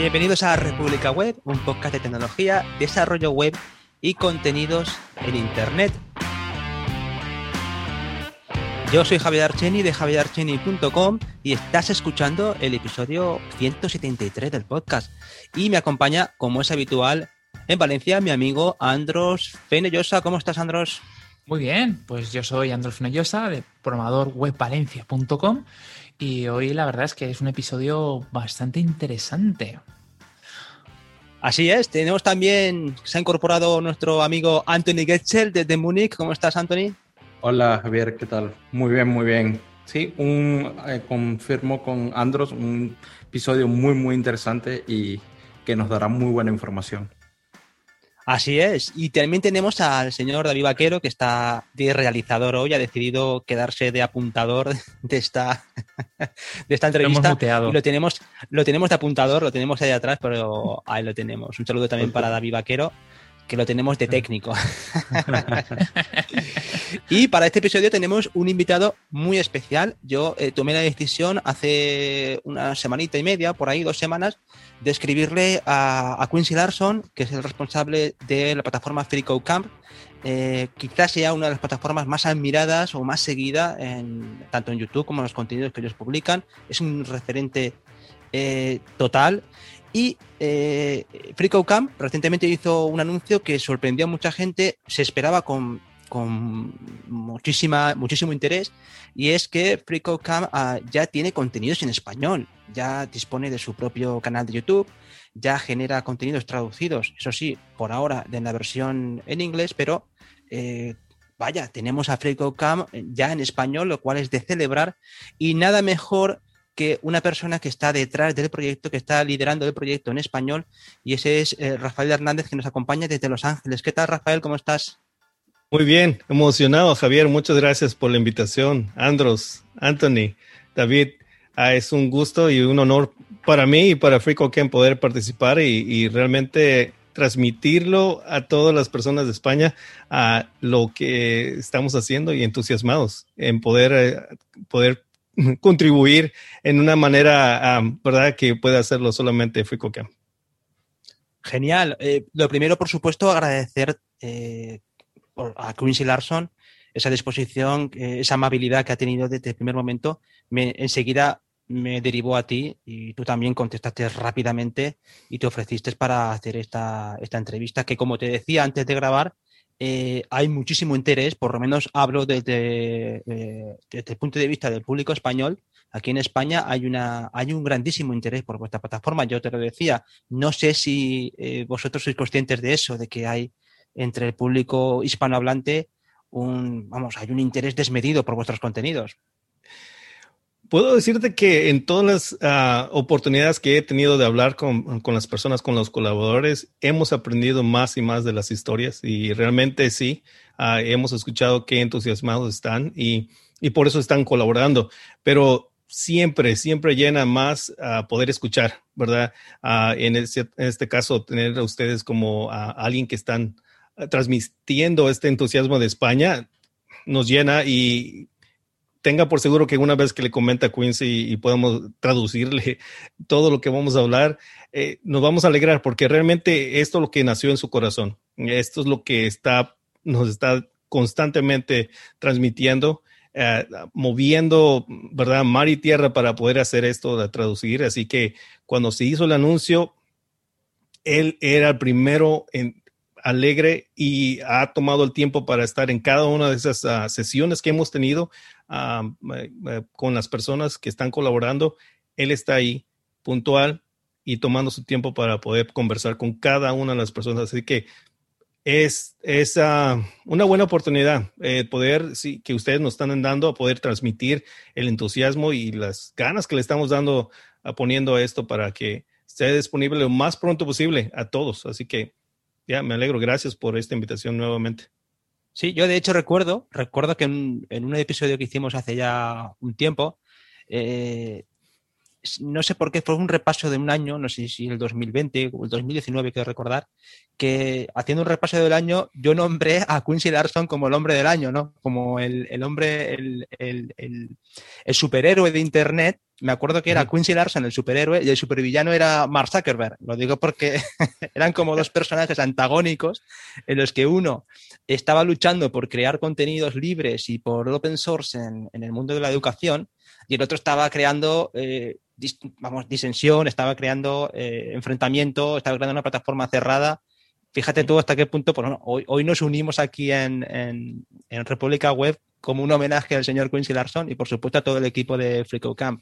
Bienvenidos a República Web, un podcast de tecnología, desarrollo web y contenidos en Internet. Yo soy Javier Archeni de javierarcheni.com y estás escuchando el episodio 173 del podcast. Y me acompaña, como es habitual, en Valencia mi amigo Andros Fenellosa. ¿Cómo estás, Andros? Muy bien, pues yo soy Andros Fenellosa de programadorwebvalencia.com y hoy la verdad es que es un episodio bastante interesante. Así es, tenemos también, se ha incorporado nuestro amigo Anthony Getchel desde Múnich. ¿Cómo estás, Anthony? Hola, Javier, ¿qué tal? Muy bien, muy bien. Sí, un, eh, confirmo con Andros un episodio muy, muy interesante y que nos dará muy buena información. Así es. Y también tenemos al señor David Vaquero, que está de realizador hoy, ha decidido quedarse de apuntador de esta, de esta entrevista. Lo, y lo tenemos, lo tenemos de apuntador, lo tenemos ahí atrás, pero ahí lo tenemos. Un saludo también para David Vaquero, que lo tenemos de técnico. y para este episodio tenemos un invitado muy especial. Yo eh, tomé la decisión hace una semanita y media, por ahí dos semanas, de escribirle a, Quincy Larson, que es el responsable de la plataforma FreeCodeCamp. Eh, quizás sea una de las plataformas más admiradas o más seguida en, tanto en YouTube como en los contenidos que ellos publican. Es un referente eh, total. Y eh, FreeCodeCamp recientemente hizo un anuncio que sorprendió a mucha gente, se esperaba con, muchísima, muchísimo interés, y es que FreeCodeCamp ah, ya tiene contenidos en español ya dispone de su propio canal de YouTube, ya genera contenidos traducidos, eso sí, por ahora de la versión en inglés, pero eh, vaya, tenemos a FreeCodeCam ya en español, lo cual es de celebrar, y nada mejor que una persona que está detrás del proyecto, que está liderando el proyecto en español, y ese es eh, Rafael Hernández, que nos acompaña desde Los Ángeles. ¿Qué tal, Rafael? ¿Cómo estás? Muy bien, emocionado, Javier. Muchas gracias por la invitación. Andros, Anthony, David, Ah, es un gusto y un honor para mí y para FreeCodeCamp poder participar y, realmente transmitirlo a todas las personas de España a lo que estamos haciendo y entusiasmados en poder, eh, poder contribuir en una manera, ¿verdad?, que pueda hacerlo solamente FreeCodeCamp. Genial. Eh, lo primero, por supuesto, agradecer eh, a Quincy Larson esa disposición, esa amabilidad que ha tenido desde el primer momento. Me, enseguida me derivó a ti y tú también contestaste rápidamente y te ofreciste para hacer esta, esta entrevista que, como te decía antes de grabar, eh, hay muchísimo interés, por lo menos hablo desde, eh, desde, el punto de vista del público español. Aquí en España hay, una, hay un grandísimo interés por vuestra plataforma. Yo te lo decía, no sé si eh, vosotros sois conscientes de eso, de que hay entre el público hispanohablante un, vamos, hay un interés desmedido por vuestros contenidos. Puedo decirte que en todas las ah, oportunidades que he tenido de hablar con, con, las personas, con los colaboradores, hemos aprendido más y más de las historias y realmente sí, ah, hemos escuchado qué entusiasmados están y, y, por eso están colaborando. Pero siempre, siempre llena más a poder escuchar, ¿verdad? En, este, en, este, caso, tener a ustedes como alguien que están transmitiendo este entusiasmo de España nos llena y tenga por seguro que una vez que le comenta Quincy y, podamos traducirle todo lo que vamos a hablar, eh, nos vamos a alegrar porque realmente esto es lo que nació en su corazón. Esto es lo que está, nos está constantemente transmitiendo, eh, moviendo, ¿verdad? Mar y tierra para poder hacer esto de traducir. Así que cuando se hizo el anuncio, él era el primero en alegre y ha tomado el tiempo para estar en cada una de esas ah, sesiones que hemos tenido ah, con las personas que están colaborando. Él está ahí puntual y tomando su tiempo para poder conversar con cada una de las personas. Así que es, es ah, una buena oportunidad eh, poder, sí, que ustedes nos están dando a poder transmitir el entusiasmo y las ganas que le estamos dando, a poniendo esto para que esté disponible lo más pronto posible a todos. Así que me alegro. Gracias por esta invitación nuevamente. Sí, yo de hecho recuerdo, recuerdo que en, un episodio que hicimos hace ya un tiempo, eh, no sé por qué, fue un repaso de un año, no sé si el 2020 o el 2019, quiero recordar, que haciendo un repaso del año, yo nombré a Quincy Larson como el hombre del año, ¿no? Como el, hombre, el, superhéroe de Internet me acuerdo que era Quincy Larson, el superhéroe, y el supervillano era Mark Zuckerberg. Lo digo porque eran como dos personajes antagónicos en los que uno estaba luchando por crear contenidos libres y por open source en, el mundo de la educación, y el otro estaba creando, eh, vamos, disensión, estaba creando eh, enfrentamiento, estaba creando una plataforma cerrada. Fíjate tú hasta qué punto, pues, hoy, hoy nos unimos aquí en, en, en República Web como un homenaje al señor Quincy Larson y por supuesto a todo el equipo de FreeCodeCamp.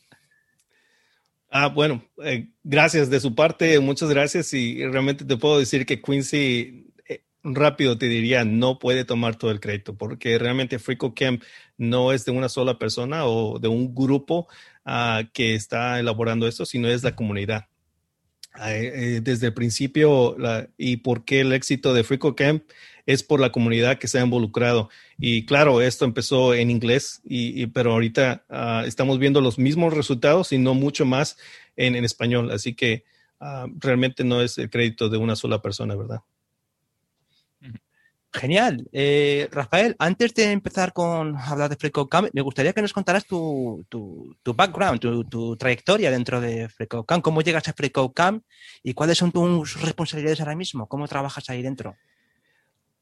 Ah, bueno, eh, gracias de su parte, muchas gracias y realmente te puedo decir que Quincy eh, rápido te diría no puede tomar todo el crédito porque realmente FreeCodeCamp no es de una sola persona o de un grupo ah, que está elaborando esto, sino es la comunidad. Ah, eh, desde el principio y por qué el éxito de FreeCodeCamp es por la comunidad que se ha involucrado. Y claro, esto empezó en inglés, y, pero ahorita ah, estamos viendo los mismos resultados y no mucho más en, español. Así que ah, realmente no es el crédito de una sola persona, ¿verdad? Genial. Eh, Rafael, antes de empezar con hablar de FreeCodeCamp, me gustaría que nos contaras tu, background, tu, trayectoria dentro de FreeCodeCamp. ¿Cómo llegas a FreeCodeCamp y cuáles son tus responsabilidades ahora mismo? ¿Cómo trabajas ahí dentro?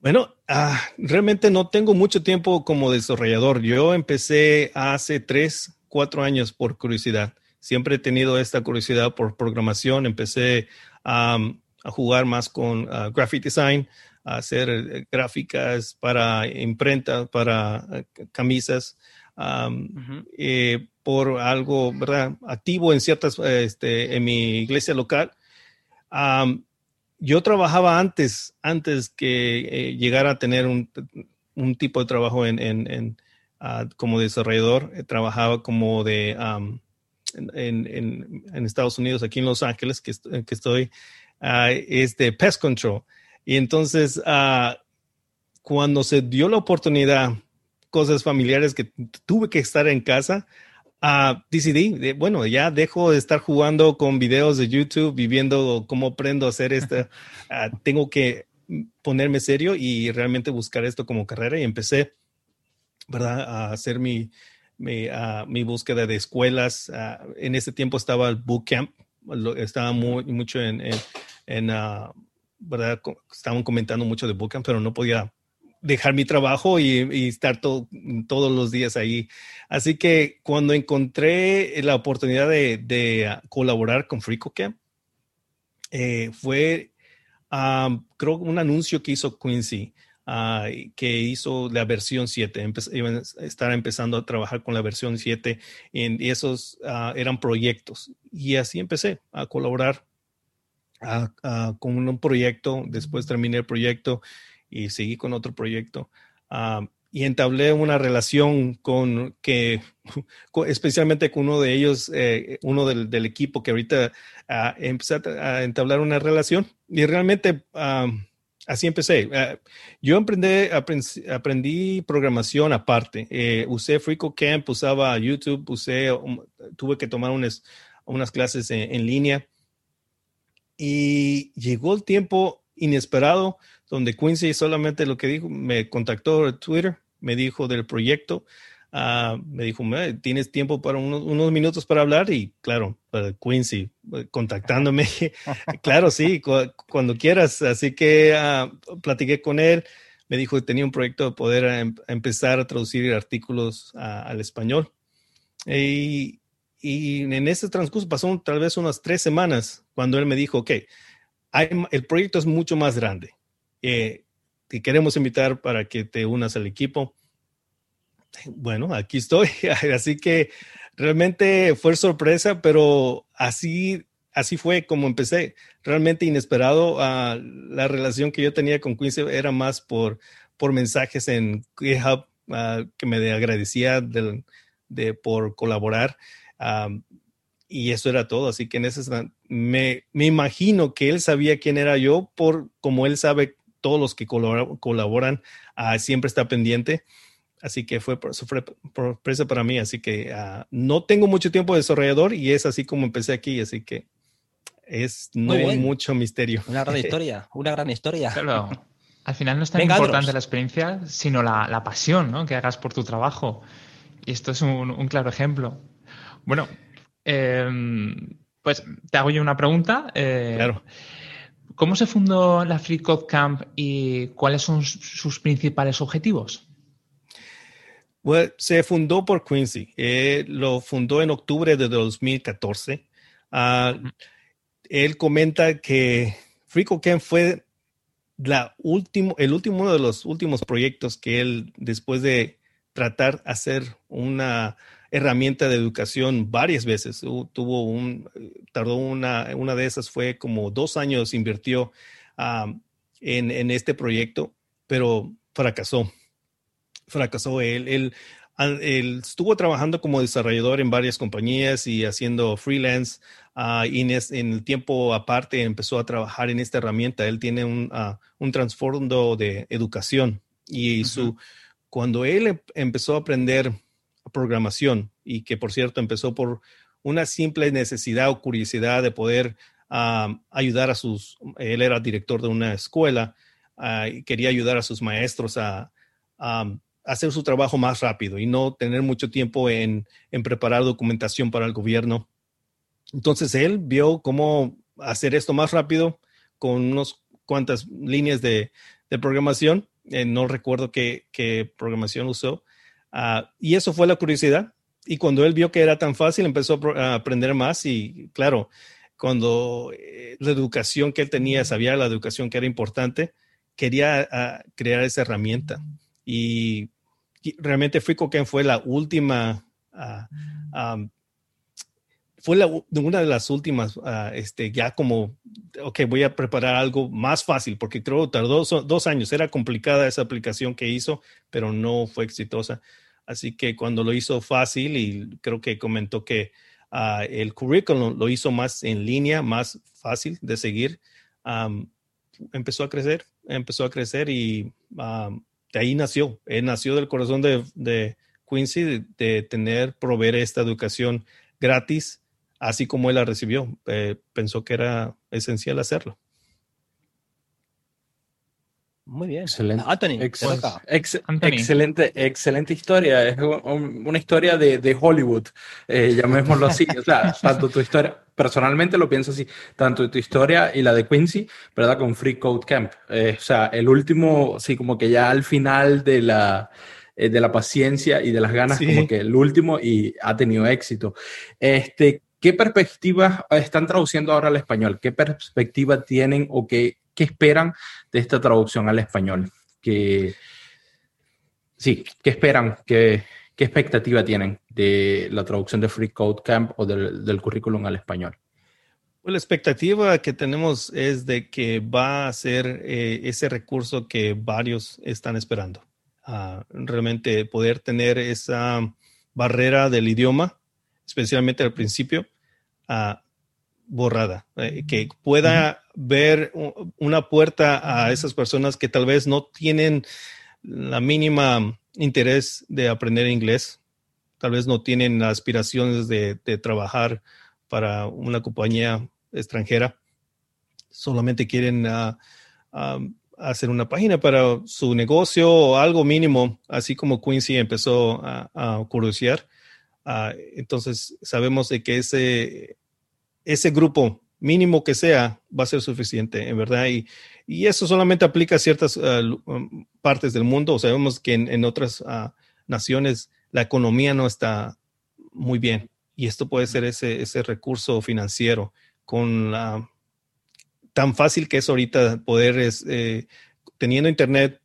Bueno, ah, realmente no tengo mucho tiempo como desarrollador. Yo empecé hace tres, cuatro años por curiosidad. Siempre he tenido esta curiosidad por programación. Empecé a jugar más con uh, graphic design, a hacer eh, gráficas para imprenta, para eh, camisas, eh, por algo, ¿verdad? Activo en ciertas, este, en mi iglesia local yo trabajaba antes, antes que eh, llegara a tener un, tipo de trabajo en, ah, como desarrollador. Eh, trabajaba como de en, Estados Unidos, aquí en Los Ángeles, que, que estoy, uh, es de pest control. Y entonces, ah, cuando se dio la oportunidad, cosas familiares que tuve que estar en casa, Uh, decidí, bueno, ya dejo de estar jugando con videos de YouTube, viviendo cómo aprendo a hacer esto. Ah, tengo que ponerme serio y realmente buscar esto como carrera y empecé, ¿verdad?, a hacer mi, mi, ah, mi búsqueda de escuelas. en ese tiempo estaba el bootcamp, estaba muy, mucho en, en, en ¿verdad? Estaban comentando mucho de bootcamp, pero no podía dejar mi trabajo y, estar todos los días ahí. Así que cuando encontré la oportunidad de, ah, colaborar con FreeCodeCamp, eh, fue, creo, un anuncio que hizo Quincy, ah, que hizo la versión 7. iban a estar empezando a trabajar con la versión 7 y esos ah, eran proyectos. Y así empecé a colaborar con un proyecto. Después terminé el proyecto y seguí con otro proyecto. Ah, y entablé una relación con que, especialmente con uno de ellos, eh, uno del, equipo que ahorita uh, empecé a, entablar una relación y realmente ah, así empecé. yo aprendí, aprendí, programación aparte. Eh, usé FreeCodeCamp, usaba YouTube, usé, um, tuve que tomar unas, unas clases en línea y llegó el tiempo inesperado donde Quincy solamente lo que dijo, me contactó en Twitter, me dijo del proyecto, ah, me dijo, ¿tienes tiempo para unos, minutos para hablar? Y claro, Quincy eh, contactándome, claro, sí, cuando quieras. Así que uh, platiqué con él, me dijo que tenía un proyecto de poder em, empezar a traducir artículos al español. Y, en ese transcurso pasó tal vez unas tres semanas cuando él me dijo, ok, el proyecto es mucho más grande te queremos invitar para que te unas al equipo. Bueno, aquí estoy. Así que realmente fue sorpresa, pero así, así fue como empecé. Realmente inesperado. Uh, la relación que yo tenía con Quincy era más por, por mensajes en GitHub ah, que me agradecía de, por colaborar. y eso era todo. Así que en ese me, me imagino que él sabía quién era yo por como él sabe todos los que colaboran, ah, siempre está pendiente. Así que fue sorpresa para mí. Así que ah, no tengo mucho tiempo de desarrollador y es así como empecé aquí. Así que es no mucho misterio. Una gran historia, una gran historia. Al final no es tan importante la experiencia, sino la, pasión ¿no? que hagas por tu trabajo. Y esto es un, un claro ejemplo. Bueno, em, pues te hago yo una pregunta. Eh, claro. ¿Cómo se fundó la Free Code Camp y cuáles son sus principales objetivos? Se fundó por Quincy. Lo fundó en octubre de 2014. Ah, él comenta que Free Code Camp fue el último uno de los últimos proyectos que él, después de tratar hacer una herramienta de educación varias veces. Tuvo un, tardó una, una de esas fue como dos años invirtió en, en, este proyecto, pero fracasó. Fracasó él. Él, él estuvo trabajando como desarrollador en varias compañías y haciendo freelance. Uh, y en, el tiempo aparte empezó a trabajar en esta herramienta. Él tiene un, uh, un trasfondo de educación y su, cuando él em, empezó a aprender programación y que por cierto empezó por una simple necesidad o curiosidad de poder ayudar a sus, él era director de una escuela ah, y quería ayudar a sus maestros a, hacer su trabajo más rápido y no tener mucho tiempo en, preparar documentación para el gobierno. Entonces él vio cómo hacer esto más rápido con unas cuantas líneas de, programación. Eh, no recuerdo qué programación usó, Ah, y eso fue la curiosidad. Y cuando él vio que era tan fácil, empezó a aprender más y claro, cuando eh, la educación que él tenía, sabía la educación que era importante, quería ah, crear esa herramienta. Y, realmente FreeCodeCamp fue la última, ah, fue la, una de las últimas, este, ya como, ok, voy a preparar algo más fácil, porque creo que tardó dos años, era complicada esa aplicación que hizo, pero no fue exitosa. Así que cuando lo hizo fácil y creo que comentó que ah, el currículum lo hizo más en línea, más fácil de seguir, empezó a crecer, empezó a crecer y de ahí nació. Él nació del corazón de, Quincy de, tener, proveer esta educación gratis, así como él la recibió. Eh, pensó que era esencial hacerlo. Muy bien. Excelente. Anthony, Excelente, excelente historia. Es una historia de, Hollywood, eh, llamémoslo así. o sea, tanto tu historia, personalmente lo pienso así, tanto tu historia y la de Quincy, ¿verdad? Con Free Code Camp. Eh, o sea, el último, sí, como que ya al final de la, eh, de la paciencia y de las ganas, como que el último y ha tenido éxito. Este, ¿Qué perspectivas están traduciendo ahora al español? ¿Qué perspectiva tienen o qué ¿Qué esperan de esta traducción al español? ¿Qué, sí, ¿qué esperan? ¿Qué, ¿Qué expectativa tienen de la traducción de Free Code Camp o del, currículum al español? Pues la expectativa que tenemos es de que va a ser eh, ese recurso que varios están esperando. realmente poder tener esa barrera del idioma, especialmente al principio, borrada, eh, que pueda ver una puerta a esas personas que tal vez no tienen la mínima interés de aprender inglés, tal vez no tienen aspiraciones de, trabajar para una compañía extranjera, solamente quieren ah, ah, hacer una página para su negocio o algo mínimo, así como Quincy empezó a, a curiosear. Ah, entonces sabemos de que ese ese grupo mínimo que sea va a ser suficiente, en verdad. Y, y eso solamente aplica a ciertas um, partes del mundo. Sabemos que en, otras ah, naciones la economía no está muy bien y esto puede ser ese, ese recurso financiero con la tan fácil que es ahorita poder eh, teniendo internet,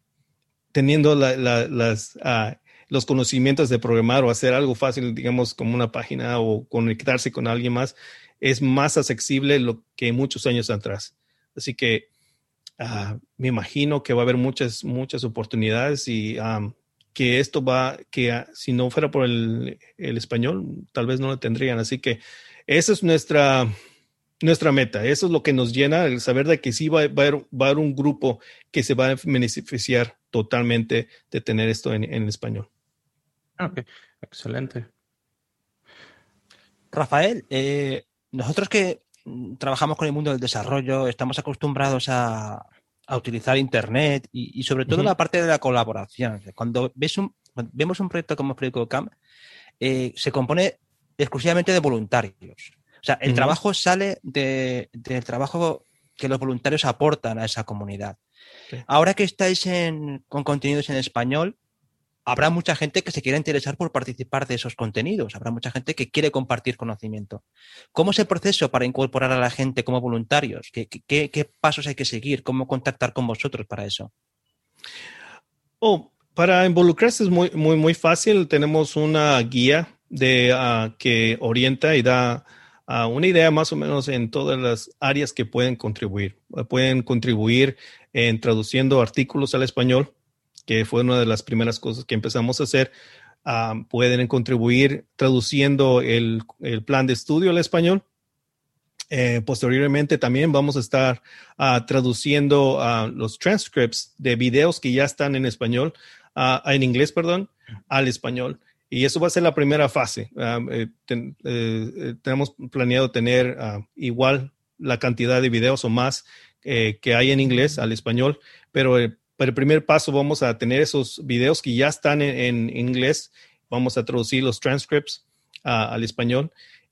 teniendo las, ah, los conocimientos de programar o hacer algo fácil, digamos, como una página o conectarse con alguien más, es más accesible lo que muchos años atrás. Así que ah, me imagino que va a haber muchas, muchas oportunidades y que esto va, que ah, si no fuera por el, español, tal vez no lo tendrían. Así que esa es nuestra, nuestra meta. Eso es lo que nos llena, el saber de que sí va, a, haber, va a haber un grupo que se va a beneficiar totalmente de tener esto en, en español. Ok, excelente. Rafael, eh, nosotros que mm, trabajamos con el mundo del desarrollo, estamos acostumbrados a, utilizar Internet y, sobre todo la parte de la colaboración. Cuando ves un, vemos un proyecto como FreeCodeCamp, eh, se compone exclusivamente de voluntarios. O sea, el trabajo sale del trabajo que los voluntarios aportan a esa comunidad. Ahora que estáis con contenidos en español, habrá mucha gente que se quiera interesar por participar de esos contenidos, habrá mucha gente que quiere compartir conocimiento. ¿Cómo es el proceso para incorporar a la gente como voluntarios? ¿Qué, pasos hay que seguir? ¿Cómo contactar con vosotros para eso? Oh, para involucrarse es muy, muy, muy fácil. Tenemos una guía ah, que orienta y da ah, una idea más o menos en todas las áreas que pueden contribuir. Pueden contribuir en traduciendo artículos al español, que fue una de las primeras cosas que empezamos a hacer. Ah, pueden contribuir traduciendo el, plan de estudio al español. Eh, posteriormente también vamos a estar ah, traduciendo uh, los transcripts de videos que ya están en español, en inglés, perdón, al español. Y eso va a ser la primera fase. Eh, eh, tenemos planeado tener igual la cantidad de videos o más que hay en inglés al español, pero para el primer paso vamos a tener esos videos que ya están en, inglés, vamos a traducir los transcripts al español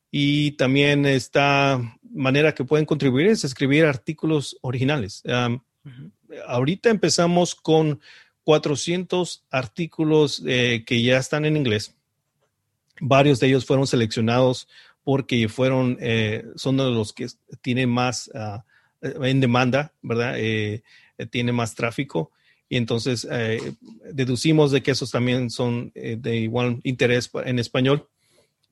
y también esta manera que pueden contribuir es escribir artículos originales. Ahorita empezamos con 400 artículos eh, que ya están en inglés. Varios de ellos fueron seleccionados porque fueron, eh, son de los que tienen más ah, en demanda, ¿verdad? Eh, tiene más tráfico y entonces eh, deducimos de que esos también son eh, de igual interés en español.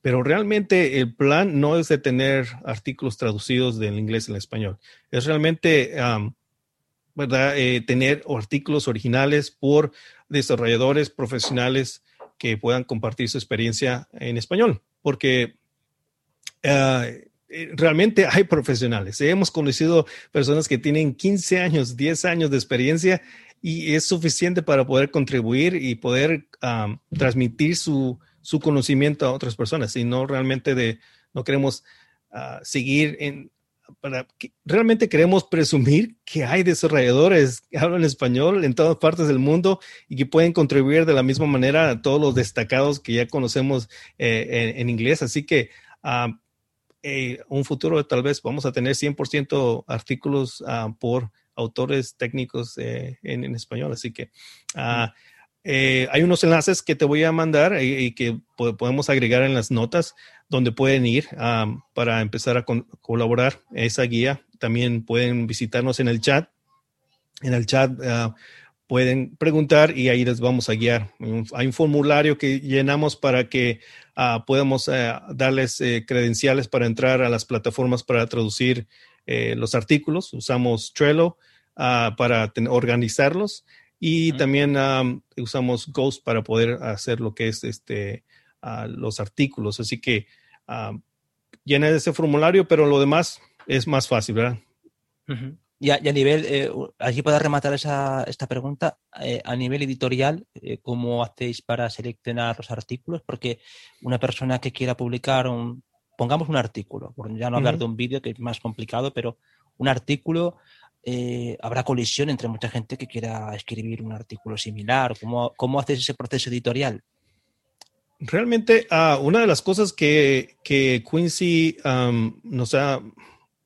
Pero realmente el plan no es de tener artículos traducidos del inglés al español. Es realmente, ¿verdad? Eh, tener artículos originales por desarrolladores profesionales que puedan compartir su experiencia en español. Porque realmente hay profesionales. Hemos conocido personas que tienen 15 años, 10 años de experiencia y es suficiente para poder contribuir y poder transmitir su, conocimiento a otras personas y no realmente de, no queremos ah, seguir en, para, realmente queremos presumir que hay desarrolladores que hablan español en todas partes del mundo y que pueden contribuir de la misma manera a todos los destacados que ya conocemos eh, en, inglés. Así que eh, un futuro tal vez vamos a tener 100% artículos ah, por autores técnicos eh, en, español. Así que ah, eh, hay unos enlaces que te voy a mandar y, que podemos agregar en las notas donde pueden ir para empezar a colaborar esa guía. También pueden visitarnos en el chat. En el chat ah, pueden preguntar y ahí les vamos a guiar. Hay un formulario que llenamos para que uh, podamos eh, darles credenciales para entrar a las plataformas para traducir los artículos. Usamos Trello Ah, para organizarlos y también usamos Ghost para poder hacer lo que es este, ah, los artículos. Así que llena ese formulario, pero lo demás es más fácil, ¿verdad? y, a, nivel, eh, aquí para rematar esa, esta pregunta, eh, a nivel editorial, eh, ¿cómo hacéis para seleccionar los artículos? Porque una persona que quiera publicar un, pongamos un artículo, por ya no hablar de un vídeo que es más complicado, pero un artículo eh, habrá colisión entre mucha gente que quiera escribir un artículo similar. ¿Cómo, cómo haces ese proceso editorial? Realmente, ah, una de las cosas que, Quincy nos ha,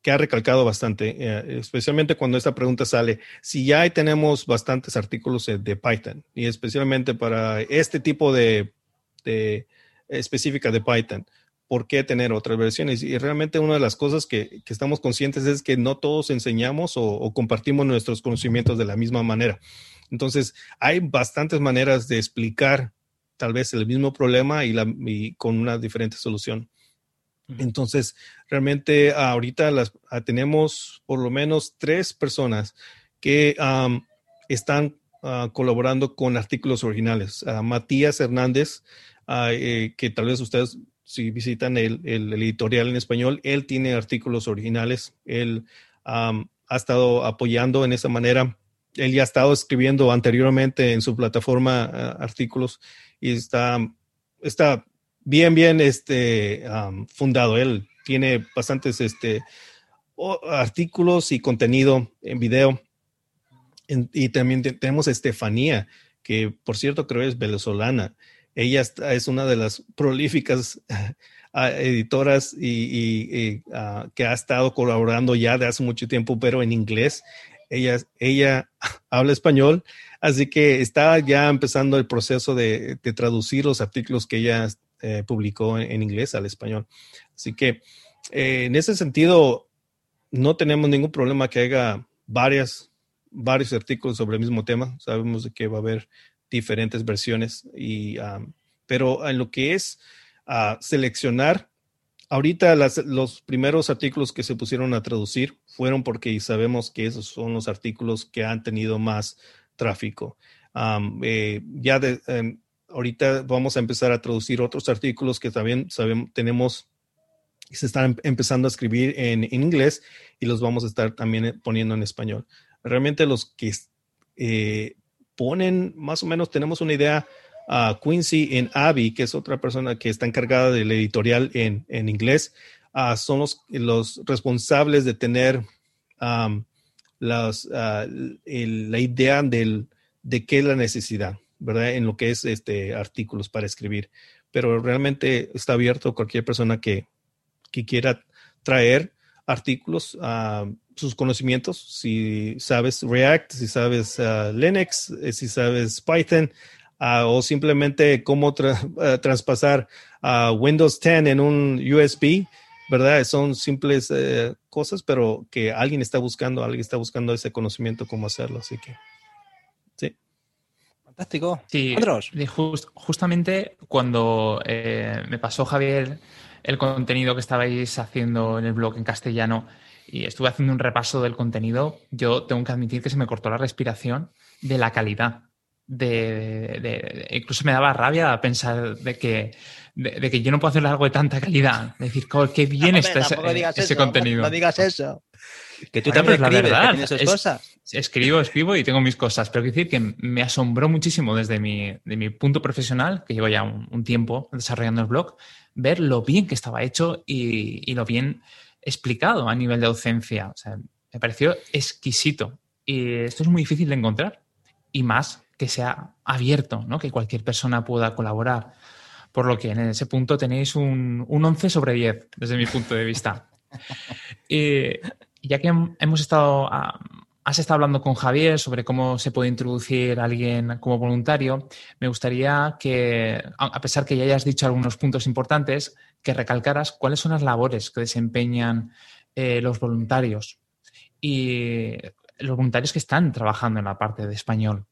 que ha recalcado bastante, eh, especialmente cuando esta pregunta sale, si ya tenemos bastantes artículos de Python, y especialmente para este tipo de, de específica de Python, por qué tener otras versiones. Y realmente una de las cosas que, estamos conscientes es que no todos enseñamos o, compartimos nuestros conocimientos de la misma manera. Entonces, hay bastantes maneras de explicar tal vez el mismo problema y, la, con una diferente solución. Entonces, realmente ahorita las, ah, tenemos por lo menos tres personas que están ah, colaborando con artículos originales. Ah, Matías Hernández, eh, que tal vez ustedes si visitan el, editorial en español, él tiene artículos originales, él ha estado apoyando en esa manera, él ya ha estado escribiendo anteriormente en su plataforma ah, artículos y está, está bien, bien este, fundado. Él tiene bastantes este, artículos y contenido en video. y también tenemos a Estefanía, que por cierto creo es venezolana ella es una de las prolíficas editoras y, ah, que ha estado colaborando ya de hace mucho tiempo, pero en inglés. Ella, ella habla español, así que está ya empezando el proceso de, traducir los artículos que ella eh, publicó en, inglés al español. Así que eh, en ese sentido, no tenemos ningún problema que haya varias, varios artículos sobre el mismo tema. Sabemos que va a haber diferentes versiones, y, ah, pero en lo que es a seleccionar. Ahorita los primeros artículos que se pusieron a traducir fueron porque sabemos que esos son los artículos que han tenido más tráfico. Eh, ya de, em, ahorita vamos a empezar a traducir otros artículos que también sabemos, tenemos se están empezando a escribir en, inglés y los vamos a estar también poniendo en español. Realmente los que eh, ponen, más o menos tenemos una idea a Quincy en Abby, que es otra persona que está encargada del editorial en, inglés, ah, son los, los, responsables de tener ah, la idea del, de qué es la necesidad, ¿verdad? En lo que es este, artículos para escribir. Pero realmente está abierto a cualquier persona que, que quiera traer artículos, sus conocimientos, si sabes React, si sabes ah, Linux, eh, si sabes Python, o simplemente cómo eh, traspasar a Windows 10 en un USB, ¿verdad? Son simples eh, cosas, pero que alguien está buscando, alguien está buscando ese conocimiento, cómo hacerlo. Así que, sí. Fantástico. Sí, justamente cuando eh, me pasó Javier el contenido que estabais haciendo en el blog en castellano y estuve haciendo un repaso del contenido, yo tengo que admitir que se me cortó la respiración de la calidad de, incluso me daba rabia pensar de que, de, que yo no puedo hacer algo de tanta calidad. Es decir, qué bien está ese, contenido. No, digas eso. Que tú también escribes, verdad, cosas. Escribo, escribo y tengo mis cosas, pero quiero decir que me asombró muchísimo desde mi, de mi punto profesional, que llevo ya un, tiempo desarrollando el blog, ver lo bien que estaba hecho y, y lo bien explicado a nivel de docencia. O sea, me pareció exquisito. Y esto es muy difícil de encontrar. Y más que sea abierto, ¿no? que cualquier persona pueda colaborar. Por lo que en ese punto tenéis un, 11 sobre 10, desde mi punto de vista. y ya que hemos estado, ah, has estado hablando con Javier sobre cómo se puede introducir a alguien como voluntario, me gustaría que, a pesar que ya hayas dicho algunos puntos importantes, que recalcaras cuáles son las labores que desempeñan eh, los voluntarios y los voluntarios que están trabajando en la parte de español.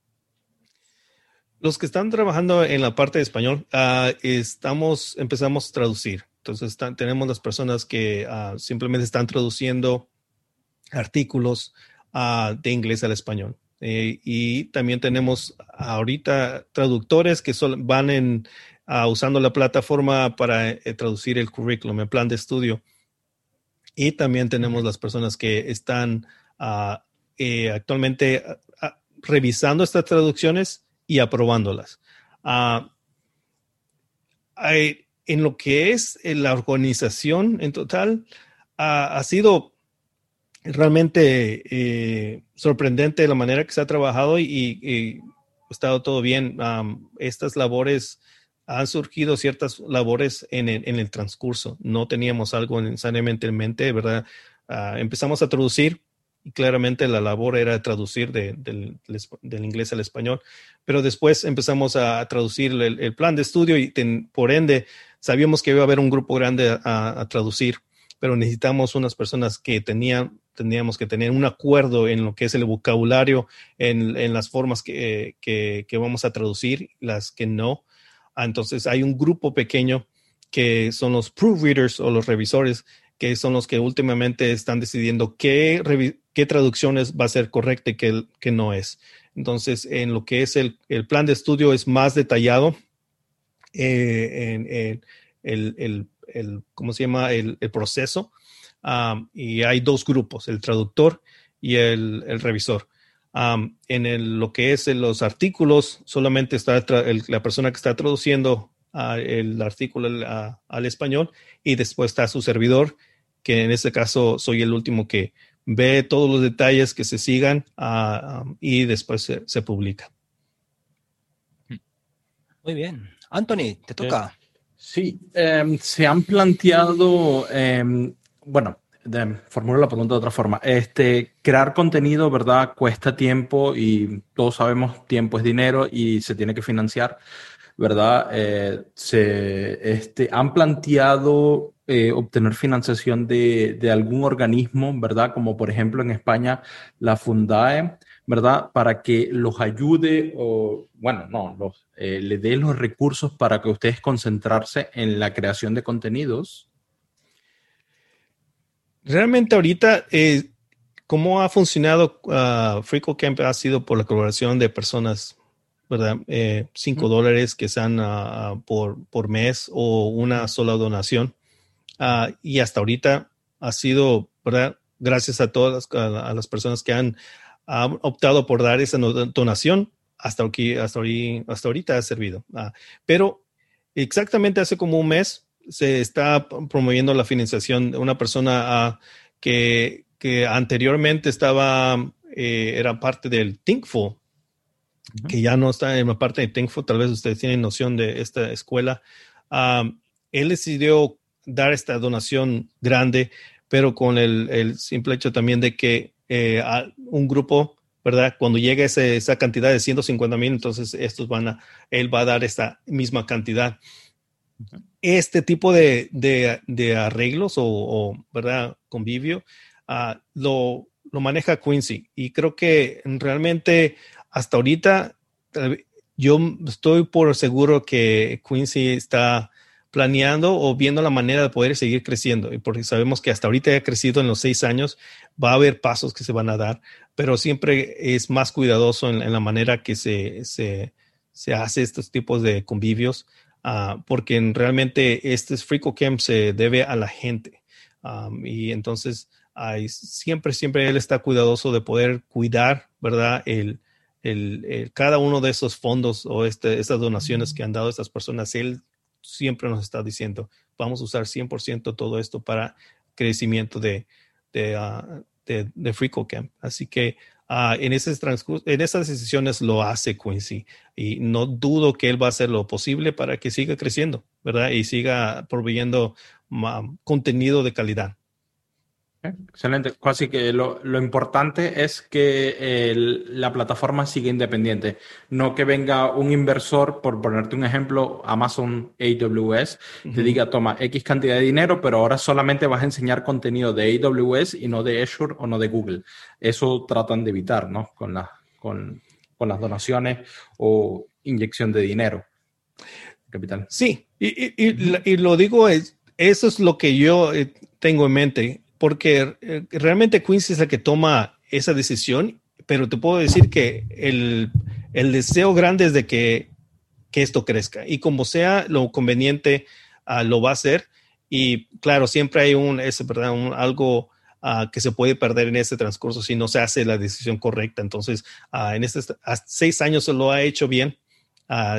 Los que están trabajando en la parte de español, ah, estamos, empezamos a traducir. Entonces tenemos las personas que ah, simplemente están traduciendo artículos ah, de inglés al español. Eh, y también tenemos ahorita traductores que van en, usando la plataforma para eh, traducir el currículum, el plan de estudio. Y también tenemos las personas que están eh, actualmente revisando estas traducciones y aprobándolas. En lo que es la organización en total, ha sido realmente eh, sorprendente la manera que se ha trabajado y, ha estado todo bien. estas labores han surgido ciertas labores en el, transcurso. No teníamos algo necesariamente en mente, ¿verdad? Ah, empezamos a traducir y claramente la labor era traducir del, inglés al español, pero después empezamos a traducir el, plan de estudio y por ende sabíamos que iba a haber un grupo grande a, traducir, pero necesitamos unas personas que tenían, teníamos que tener un acuerdo en lo que es el vocabulario, en, las formas que, que, vamos a traducir, las que no. Ah, entonces hay un grupo pequeño que son los proofreaders o los revisores que son los que últimamente están decidiendo qué, qué traducciones va a ser correcta y qué, no es. Entonces, en lo que es el, plan de estudio es más detallado. Eh, en, el, ¿cómo se llama? El, proceso. Y hay dos grupos, el traductor y el, revisor. en lo que es los artículos, solamente está la persona que está traduciendo el artículo al español y después está su servidor, que en este caso soy el último que, ve todos los detalles que se sigan ah, y después se, publica. Muy bien. Anthony, te toca. sí, em, se han planteado, em, bueno, formulo la pregunta de otra forma. Este, crear contenido, ¿verdad? Cuesta tiempo y todos sabemos tiempo es dinero y se tiene que financiar, ¿verdad? Eh, se este, han planteado eh, obtener financiación de, algún organismo, ¿verdad? Como por ejemplo en España la Fundae, ¿verdad? Para que los ayude o, bueno, no, los, eh, le dé los recursos para que ustedes concentrarse en la creación de contenidos Realmente ahorita, eh, ¿cómo ha funcionado uh, Camp? Ha sido por la colaboración de personas, ¿verdad? Eh, cinco dólares que sean uh, por, por mes o una sola donación. Uh, y hasta ahorita ha sido, ¿verdad? Gracias a todas las, las personas que han, optado por dar esa donación, hasta, aquí, hasta, hasta ahorita ha servido. pero exactamente hace como un mes se está promoviendo la financiación de una persona ah, que, anteriormente estaba, eh, era parte del Thinkful, que ya no está en la parte de Thinkful, tal vez ustedes tienen noción de esta escuela. Ah, él decidió dar esta donación grande, pero con el, simple hecho también de que eh, un grupo, ¿verdad? Cuando llegue esa cantidad de 150 mil, entonces estos van a, él va a dar esta misma cantidad este tipo de, arreglos o, ¿verdad? convivio ah, lo, maneja Quincy. Y creo que realmente hasta ahorita yo estoy por seguro que Quincy está planeando o viendo la manera de poder seguir creciendo. Y porque sabemos que hasta ahorita ha crecido en los seis años, va a haber pasos que se van a dar, pero siempre es más cuidadoso en, la manera que se, se, se hace estos tipos de convivios Ah, porque realmente este Frico Camp se debe a la gente. y entonces hay, siempre, siempre él está cuidadoso de poder cuidar, ¿verdad? El, el, cada uno de esos fondos o este, estas donaciones que han dado estas personas, él siempre nos está diciendo, vamos a usar 100% todo esto para crecimiento de, de, uh, de, de Frico Camp. Así que Ah, en, ese en esas decisiones lo hace Quincy y no dudo que él va a hacer lo posible para que siga creciendo, ¿verdad? Y siga proveyendo contenido de calidad. Excelente. Así que lo, importante es que la plataforma siga independiente, no que venga un inversor, por ponerte un ejemplo, Amazon AWS, te diga, toma X cantidad de dinero, pero ahora solamente vas a enseñar contenido de AWS y no de Azure o no de Google. Eso tratan de evitar, ¿no? Con, con, las donaciones o inyección de dinero. Capital. Sí, y, lo digo, es, eso es lo que yo eh, tengo en mente porque eh, realmente Quincy es la que toma esa decisión, pero te puedo decir que el, deseo grande es de que, esto crezca y como sea lo conveniente, ah, lo va a hacer. Y claro, siempre hay un, es, ¿verdad? Un, algo ah, que se puede perder en este transcurso si no se hace la decisión correcta. Entonces, uh, en estos seis años se lo ha hecho bien.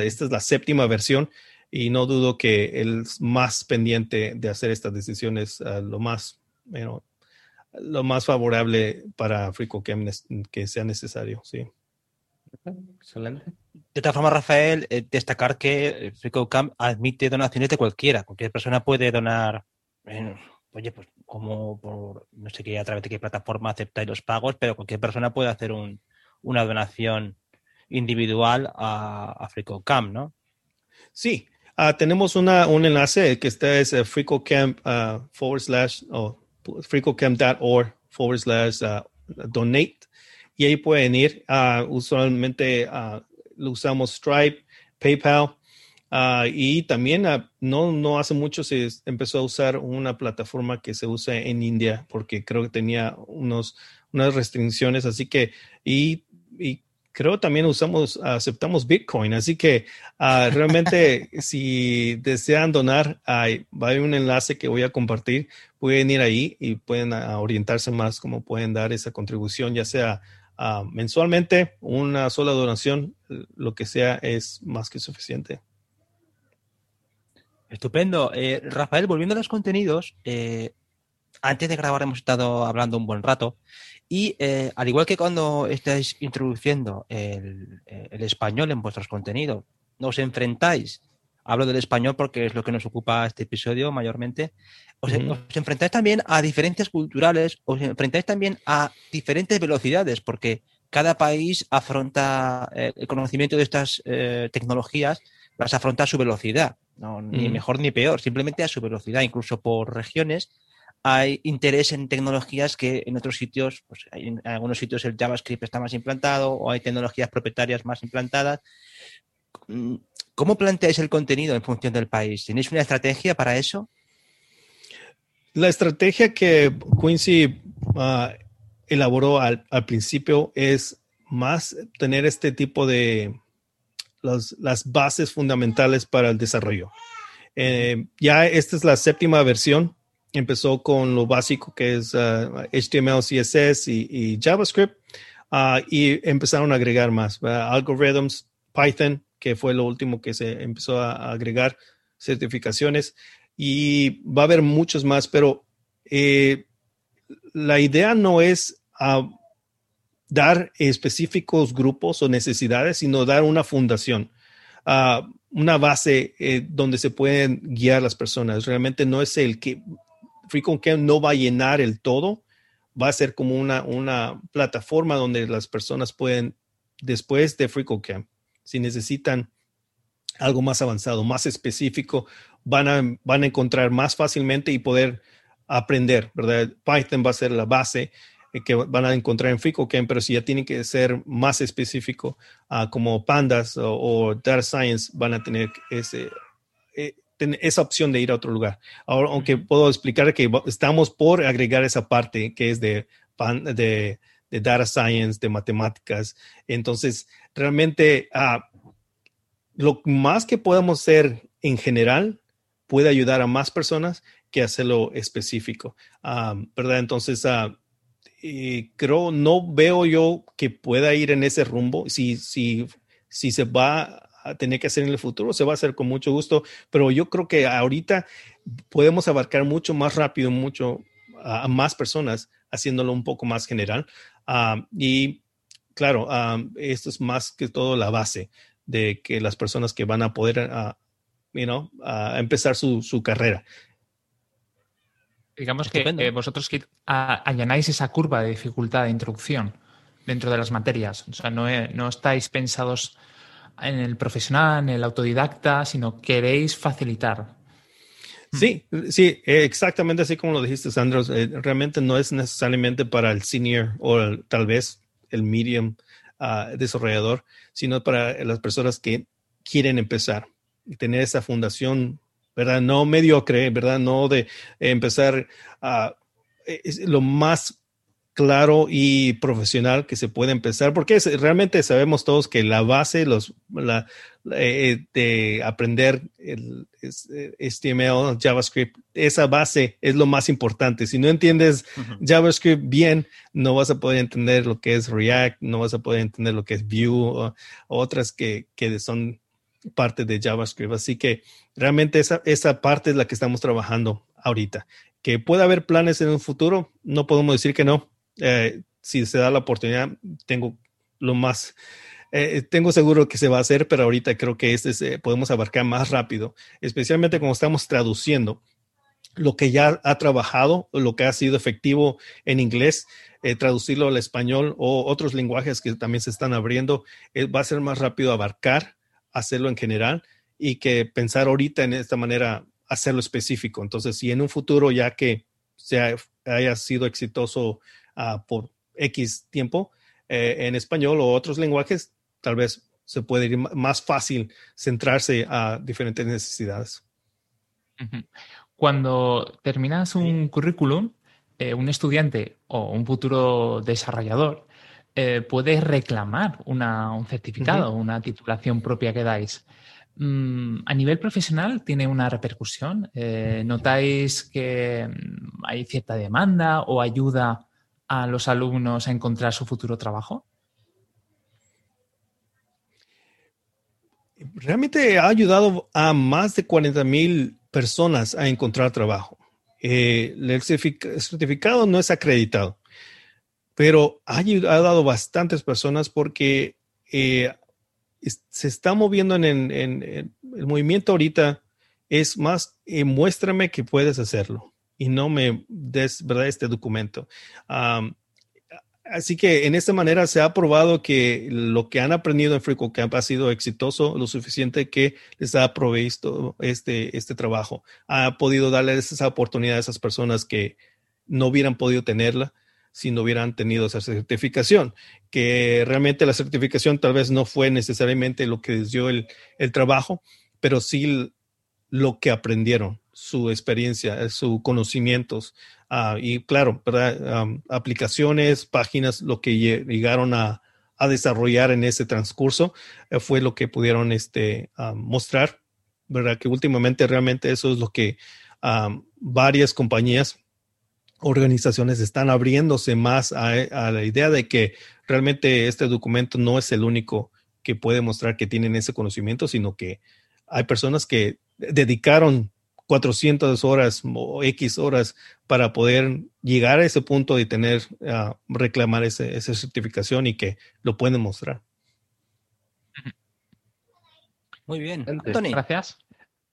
esta es la séptima versión y no dudo que es más pendiente de hacer estas decisiones lo más lo más favorable para FricoCam que sea necesario, sí. Excelente. De todas formas, Rafael, eh, destacar que FricoCam admite donaciones de cualquiera. Cualquier persona puede donar, oye, pues como por, no sé qué, a través de qué plataforma aceptáis los pagos, pero cualquier persona puede hacer una donación individual a, a FricoCam, ¿no? Sí, ah, tenemos una, un enlace que está es uh, FricoCamp uh, forward slash, freecocamp.org forward slash uh, donate y ahí pueden ir. Uh, usualmente uh, lo usamos Stripe, PayPal y también no, no hace mucho se empezó a usar una plataforma que se usa en India porque creo que tenía unos, unas restricciones, así que y, y creo también usamos, aceptamos Bitcoin. Así que ah, realmente si desean donar, hay, hay, un enlace que voy a compartir. Pueden ir ahí y pueden ah, orientarse más cómo pueden dar esa contribución, ya sea uh, mensualmente, una sola donación, lo que sea es más que suficiente. Estupendo. Eh, Rafael, volviendo a los contenidos, eh, antes de grabar hemos estado hablando un buen rato y eh, al igual que cuando estáis introduciendo el, español en vuestros contenidos, nos enfrentáis hablo del español porque es lo que nos ocupa este episodio mayormente, os, enfrentáis también a diferencias culturales, os enfrentáis también a diferentes velocidades, porque cada país afronta eh, el conocimiento de estas eh, tecnologías, las afronta a su velocidad, ni mejor ni peor, simplemente a su velocidad, incluso por regiones. Hay interés en tecnologías que en otros sitios, pues en algunos sitios el JavaScript está más implantado o hay tecnologías propietarias más implantadas. ¿Cómo planteáis el contenido en función del país? ¿Tenéis una estrategia para eso? La estrategia que Quincy ah, elaboró al, principio es más tener este tipo de las bases fundamentales para el desarrollo. Eh, ya esta es la séptima versión. Empezó con lo básico que es HTML, ah, CSS y, JavaScript ah, y empezaron a agregar más. Algorithms, Python, que fue lo último que se empezó a agregar, certificaciones y va a haber muchos más, pero eh, la idea no es ah, dar específicos grupos o necesidades, sino dar una fundación, uh, una base eh, donde se pueden guiar las personas. Realmente no es el que FreeConCamp no va a llenar el todo, va a ser como una, una plataforma donde las personas pueden, después de FreeConCamp, si necesitan algo más avanzado, más específico, van a, van a encontrar más fácilmente y poder aprender, ¿verdad? Python va a ser la base eh, que van a encontrar en FreeCodeCamp, pero si ya tienen que ser más específico, uh, como Pandas o, Data Science, van a tener ese, eh, esa opción de ir a otro lugar. Ahora, aunque puedo explicar que estamos por agregar esa parte que es de, de, de Data Science, de matemáticas. Entonces, realmente, uh, lo más que podamos hacer en general puede ayudar a más personas que hacerlo específico, ¿verdad? Entonces, uh, creo, no veo yo que pueda ir en ese rumbo. Si, si, si se va a tener que hacer en el futuro, se va a hacer con mucho gusto, pero yo creo que ahorita podemos abarcar mucho más rápido, mucho a más personas, haciéndolo un poco más general. y claro, esto es más que todo la base de que las personas que van a poder uh, you know, empezar su, su, carrera. Digamos que eh, vosotros que allanáis esa curva de dificultad de introducción dentro de las materias. O sea, no, no estáis pensados en el profesional, en el autodidacta, sino queréis facilitar. Sí, sí, exactamente así como lo dijiste, Sandro. Eh, realmente no es necesariamente para el senior o tal vez el medium desarrollador, sino para las personas que quieren empezar y tener esa fundación, ¿verdad? No mediocre, ¿verdad? No de empezar a lo más claro y profesional que se puede empezar, porque realmente sabemos todos que la base los, la, eh, de aprender el, HTML, JavaScript, esa base es lo más importante. Si no entiendes JavaScript bien, no vas a poder entender lo que es React, no vas a poder entender lo que es Vue o, otras que, que, son parte de JavaScript. Así que realmente esa, esa parte es la que estamos trabajando ahorita. Que pueda haber planes en un futuro, no podemos decir que no. Eh, si se da la oportunidad, tengo lo más eh, tengo seguro que se va a hacer, pero ahorita creo que este podemos abarcar más rápido, especialmente como estamos traduciendo lo que ya ha trabajado, lo que ha sido efectivo en inglés, eh, traducirlo al español o otros lenguajes que también se estan abriendo, eh, va a ser más rápido abarcar, hacerlo en general y que pensar ahorita en esta manera, hacerlo específico. Entonces, si en un futuro ya que se haya sido exitoso por X tiempo en español o otros lenguajes, tal vez se puede ir más fácil centrarse a diferentes necesidades. Cuando terminas un currículum, eh, un estudiante o un futuro desarrollador eh, puede reclamar un certificado, una titulación propia que dais. Mm, a nivel profesional, ¿tiene una repercusión? Eh, ¿Notáis que mm, hay cierta demanda o ayuda a los alumnos a encontrar su futuro trabajo? realmente ha ayudado a más de 40 mil personas a encontrar trabajo. Eh, el certificado no es acreditado, pero ha, dado bastantes personas porque eh, se está moviendo en, el movimiento ahorita es más, eh, muéstrame que puedes hacerlo y no me des, ¿verdad? Este documento. así que en esta manera se ha probado que lo que han aprendido en FreeCodeCamp ha sido exitoso, lo suficiente que les ha provisto este, este trabajo. Ha podido darles esa oportunidad a esas personas que no hubieran podido tenerla si no hubieran tenido esa certificación, que realmente la certificación tal vez no fue necesariamente lo que les dio el, trabajo, pero sí lo que aprendieron, su experiencia, sus conocimientos ah, y claro, aplicaciones, páginas, lo que llegaron a, desarrollar en ese transcurso eh, fue lo que pudieron este, mostrar, ¿verdad? Que últimamente realmente eso es lo que varias compañías organizaciones están abriéndose más a, la idea de que realmente este documento no es el único que puede mostrar que tienen ese conocimiento, sino que hay personas que dedicaron 400 horas o X horas para poder llegar a ese punto y tener, uh, reclamar esa certificación y que lo pueden mostrar. Muy bien. Anthony. Gracias.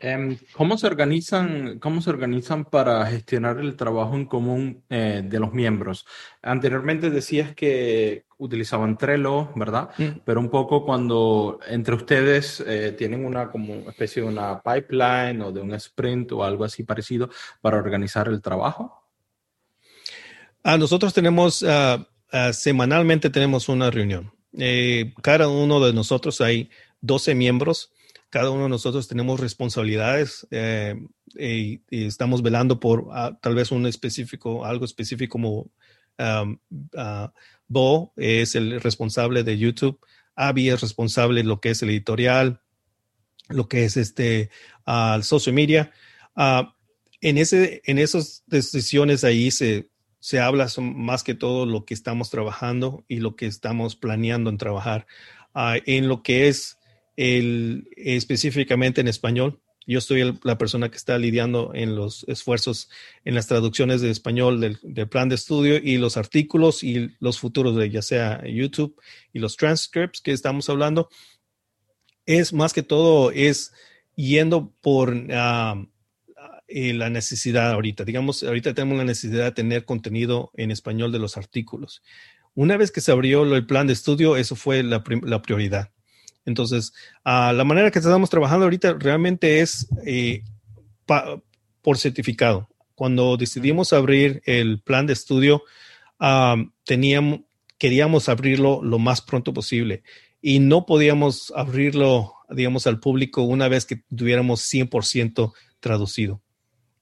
Em, ¿Cómo se organizan, cómo se organizan para gestionar el trabajo en común eh, de los miembros? Anteriormente decías que utilizaban Trello, ¿verdad? Mm. Pero un poco cuando entre ustedes eh, tienen una como especie de una pipeline o de un sprint o algo así parecido para organizar el trabajo. Ah, nosotros tenemos, ah, ah, semanalmente tenemos una reunión. Eh, cada uno de nosotros hay 12 miembros cada uno de nosotros tenemos responsabilidades eh, y, estamos velando por ah, tal vez un específico, algo específico como uh, Bo es el responsable de YouTube, Abby es responsable de lo que es el editorial, lo que es este uh, social media. en, ese, en esas decisiones ahí se, se habla más que todo lo que estamos trabajando y lo que estamos planeando en trabajar. en lo que es el, específicamente en español. Yo estoy la persona que está lidiando en los esfuerzos en las traducciones de español del, plan de estudio y los artículos y los futuros de ya sea YouTube y los transcripts que estamos hablando. Es más que todo, es yendo por ah, eh, la necesidad ahorita. Digamos, ahorita tenemos la necesidad de tener contenido en español de los artículos. Una vez que se abrió el plan de estudio, eso fue la prioridad. Entonces, la manera que estamos trabajando ahorita realmente es eh, por certificado. Cuando decidimos abrir el plan de estudio, teníamos, queríamos abrirlo lo más pronto posible y no podíamos abrirlo, digamos, al público una vez que tuviéramos 100% traducido.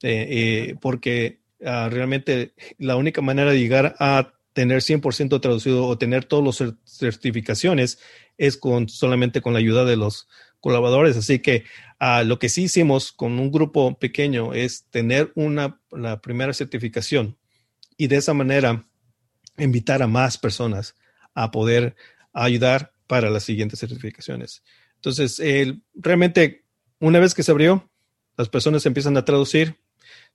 Eh, eh, porque ah, realmente la única manera de llegar a tener 100% traducido o tener todas las certificaciones es con solamente con la ayuda de los colaboradores. Así que ah, lo que sí hicimos con un grupo pequeño es tener una, la primera certificación y de esa manera invitar a más personas a poder ayudar para las siguientes certificaciones. Entonces, realmente, una vez que se abrió, las personas empiezan a traducir.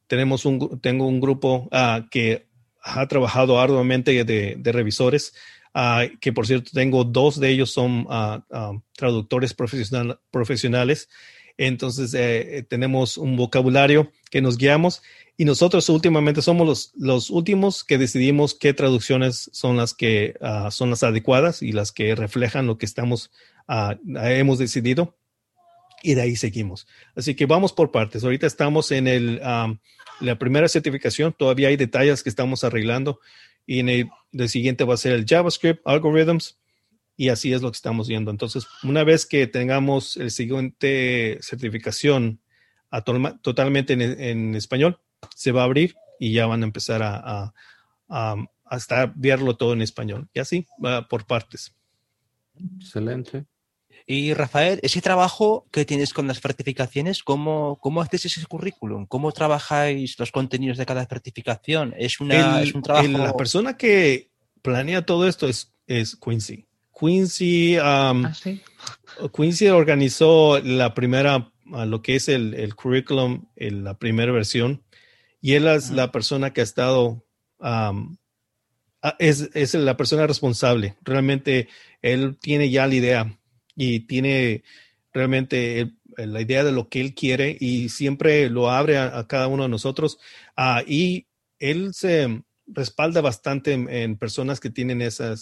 Tenemos un, tengo un grupo uh, que ha trabajado arduamente de, revisores, ah, que por cierto tengo dos de ellos son ah, ah, traductores profesionales. Entonces eh, tenemos un vocabulario que nos guiamos y nosotros últimamente somos los, los últimos que decidimos qué traducciones son las que son las adecuadas y las que reflejan lo que estamos hemos decidido y de ahí seguimos. Así que vamos por partes. Ahorita estamos en el la primera certificación, todavía hay detalles que estamos arreglando y en el, siguiente va a ser el JavaScript, algorithms, y así es lo que estamos viendo. Entonces, una vez que tengamos el siguiente certificación totalmente en, español, se va a abrir y ya van a empezar a, a, estar, verlo todo en español. Y así va por partes. Excelente. Y Rafael, ese trabajo que tienes con las certificaciones, ¿cómo, cómo haces ese currículum? ¿Cómo trabajáis los contenidos de cada certificación? ¿Es, una, un trabajo? la persona que planea todo esto es, es Quincy. Quincy, um, ah, Quincy organizó la primera, lo que es el, el curriculum, la primera versión, y él es la persona que ha estado, um, es, es la persona responsable. Realmente él tiene ya la idea y tiene realmente la idea de lo que él quiere y siempre lo abre a, cada uno de nosotros. Uh, y él se respalda bastante en, personas que tienen esa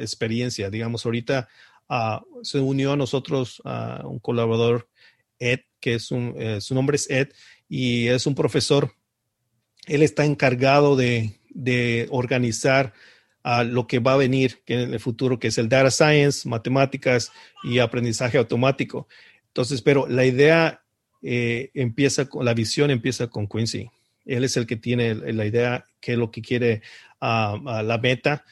experiencia. Digamos, ahorita uh, se unió a nosotros uh, un colaborador, Ed, que es un, eh, su nombre es Ed y es un profesor. Él está encargado de, de organizar a lo que va a venir en el futuro, que es el data science, matemáticas y aprendizaje automático. Entonces, pero la idea eh, empieza con, la visión empieza con Quincy. Él es el que tiene la idea, qué es lo que quiere uh, la meta,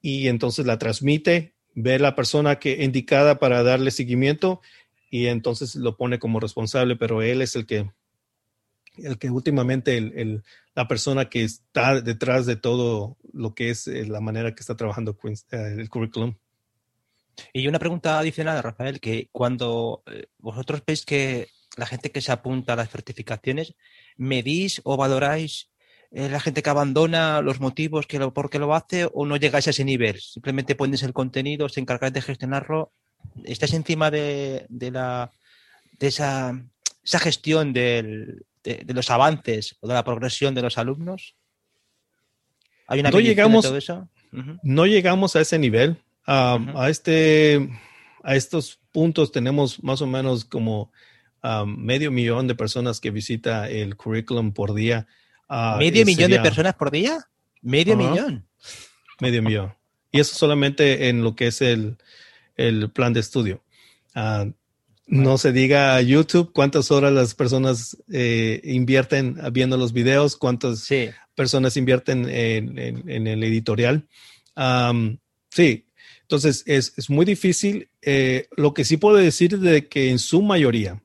y entonces la transmite, ve la persona que indicada para darle seguimiento y entonces lo pone como responsable, pero él es el que el que últimamente el, la persona que está detrás de todo lo que es eh, la manera que está trabajando eh, el currículum. Y una pregunta adicional, Rafael, que cuando eh, vosotros veis que la gente que se apunta a las certificaciones, ¿medís o valoráis la gente que abandona los motivos que lo, por qué lo hace o no llegáis a ese nivel? Simplemente pones el contenido, os encargáis de gestionarlo. ¿Estáis encima de, de la, de esa, esa gestión del, de, los avances o de la progresión de los alumnos? ¿Hay una no llegamos, de todo eso? No llegamos a ese nivel. A este, a estos puntos tenemos más o menos como medio millón de personas que visita el currículum por día. Ah, ¿Medio millón de personas por día? Medio millón. Medio millón. Y eso solamente en lo que es el, el plan de estudio. No se diga YouTube cuántas horas las personas eh, invierten viendo los videos, cuántas personas invierten en, el editorial. sí, entonces es, muy difícil. Eh, lo que sí puedo decir es de que en su mayoría,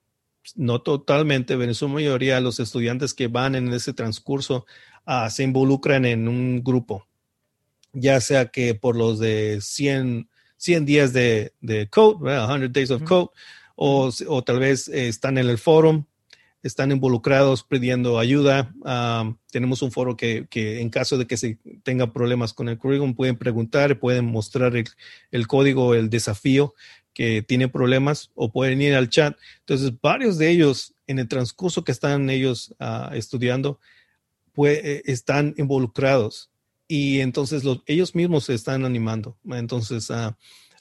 no totalmente, pero en su mayoría los estudiantes que van en ese transcurso ah, se involucran en un grupo, ya sea que por los de 100, 100 días de, code, 100 days of code, o, tal vez eh, están en el foro, están involucrados pidiendo ayuda. tenemos un foro que, en caso de que se tenga problemas con el currículum pueden preguntar, pueden mostrar el, código, el desafío que tiene problemas o pueden ir al chat. Entonces, varios de ellos en el transcurso que están ellos ah, estudiando, pues, están involucrados y entonces ellos mismos se están animando. Entonces, uh,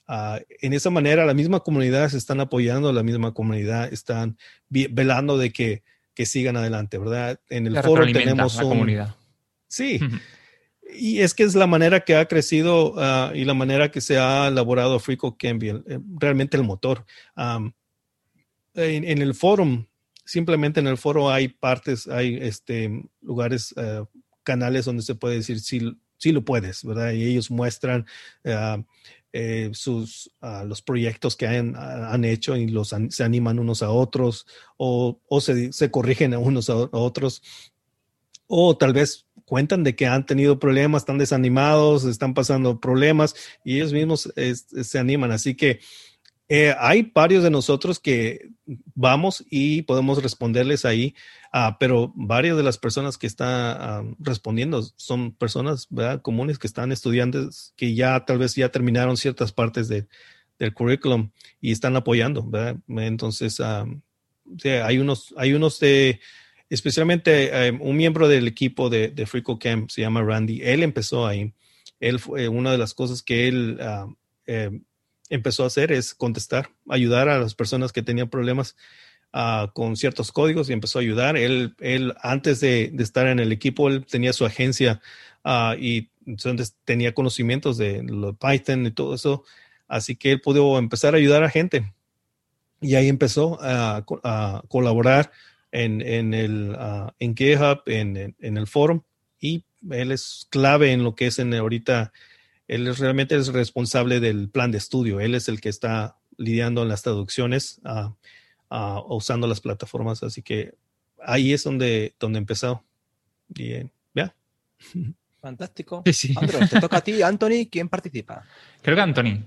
Ah, en esa manera, la misma comunidad se están apoyando, la misma comunidad están velando de que, que sigan adelante, ¿verdad? En el foro tenemos la comunidad. Sí. Y es que es la manera que ha crecido ah, y la manera que se ha elaborado Frico Cambio, eh, realmente el motor. en, el foro, simplemente en el foro hay partes, hay este, lugares, eh, canales donde se puede decir si, si lo puedes, ¿verdad? Y ellos muestran ah, eh, sus, ah, los proyectos que han, ah, han hecho y los se animan unos a otros o, o se, se, corrigen a unos a, otros o tal vez cuentan de que han tenido problemas, están desanimados, están pasando problemas y ellos mismos se animan. Así que eh, hay varios de nosotros que vamos y podemos responderles ahí, uh, pero varias de las personas que están ah, respondiendo son personas comunes que están estudiantes que ya tal vez ya terminaron ciertas partes de, del currículum y están apoyando. ¿verdad? Entonces, ah, hay unos, hay unos de, especialmente eh, un miembro del equipo de, de Frico Camp, se llama Randy, él empezó ahí. Él fue una de las cosas que él eh, empezó a hacer es contestar, ayudar a las personas que tenían problemas uh, con ciertos códigos y empezó a ayudar. Él, él antes de, de estar en el equipo, él tenía su agencia uh, y entonces tenía conocimientos de Python y todo eso. Así que él pudo empezar a ayudar a gente. Y ahí empezó a, a colaborar en, en, el, uh, en GitHub, en, en, el foro. Y él es clave en lo que es en ahorita él es, realmente es responsable del plan de estudio. Él es el que está lidiando en las traducciones, uh, usando las plataformas. Así que ahí es donde, donde empezó. Bien, ya. Fantástico. Sí, te toca a ti, Anthony. ¿Quién participa? Creo que Anthony.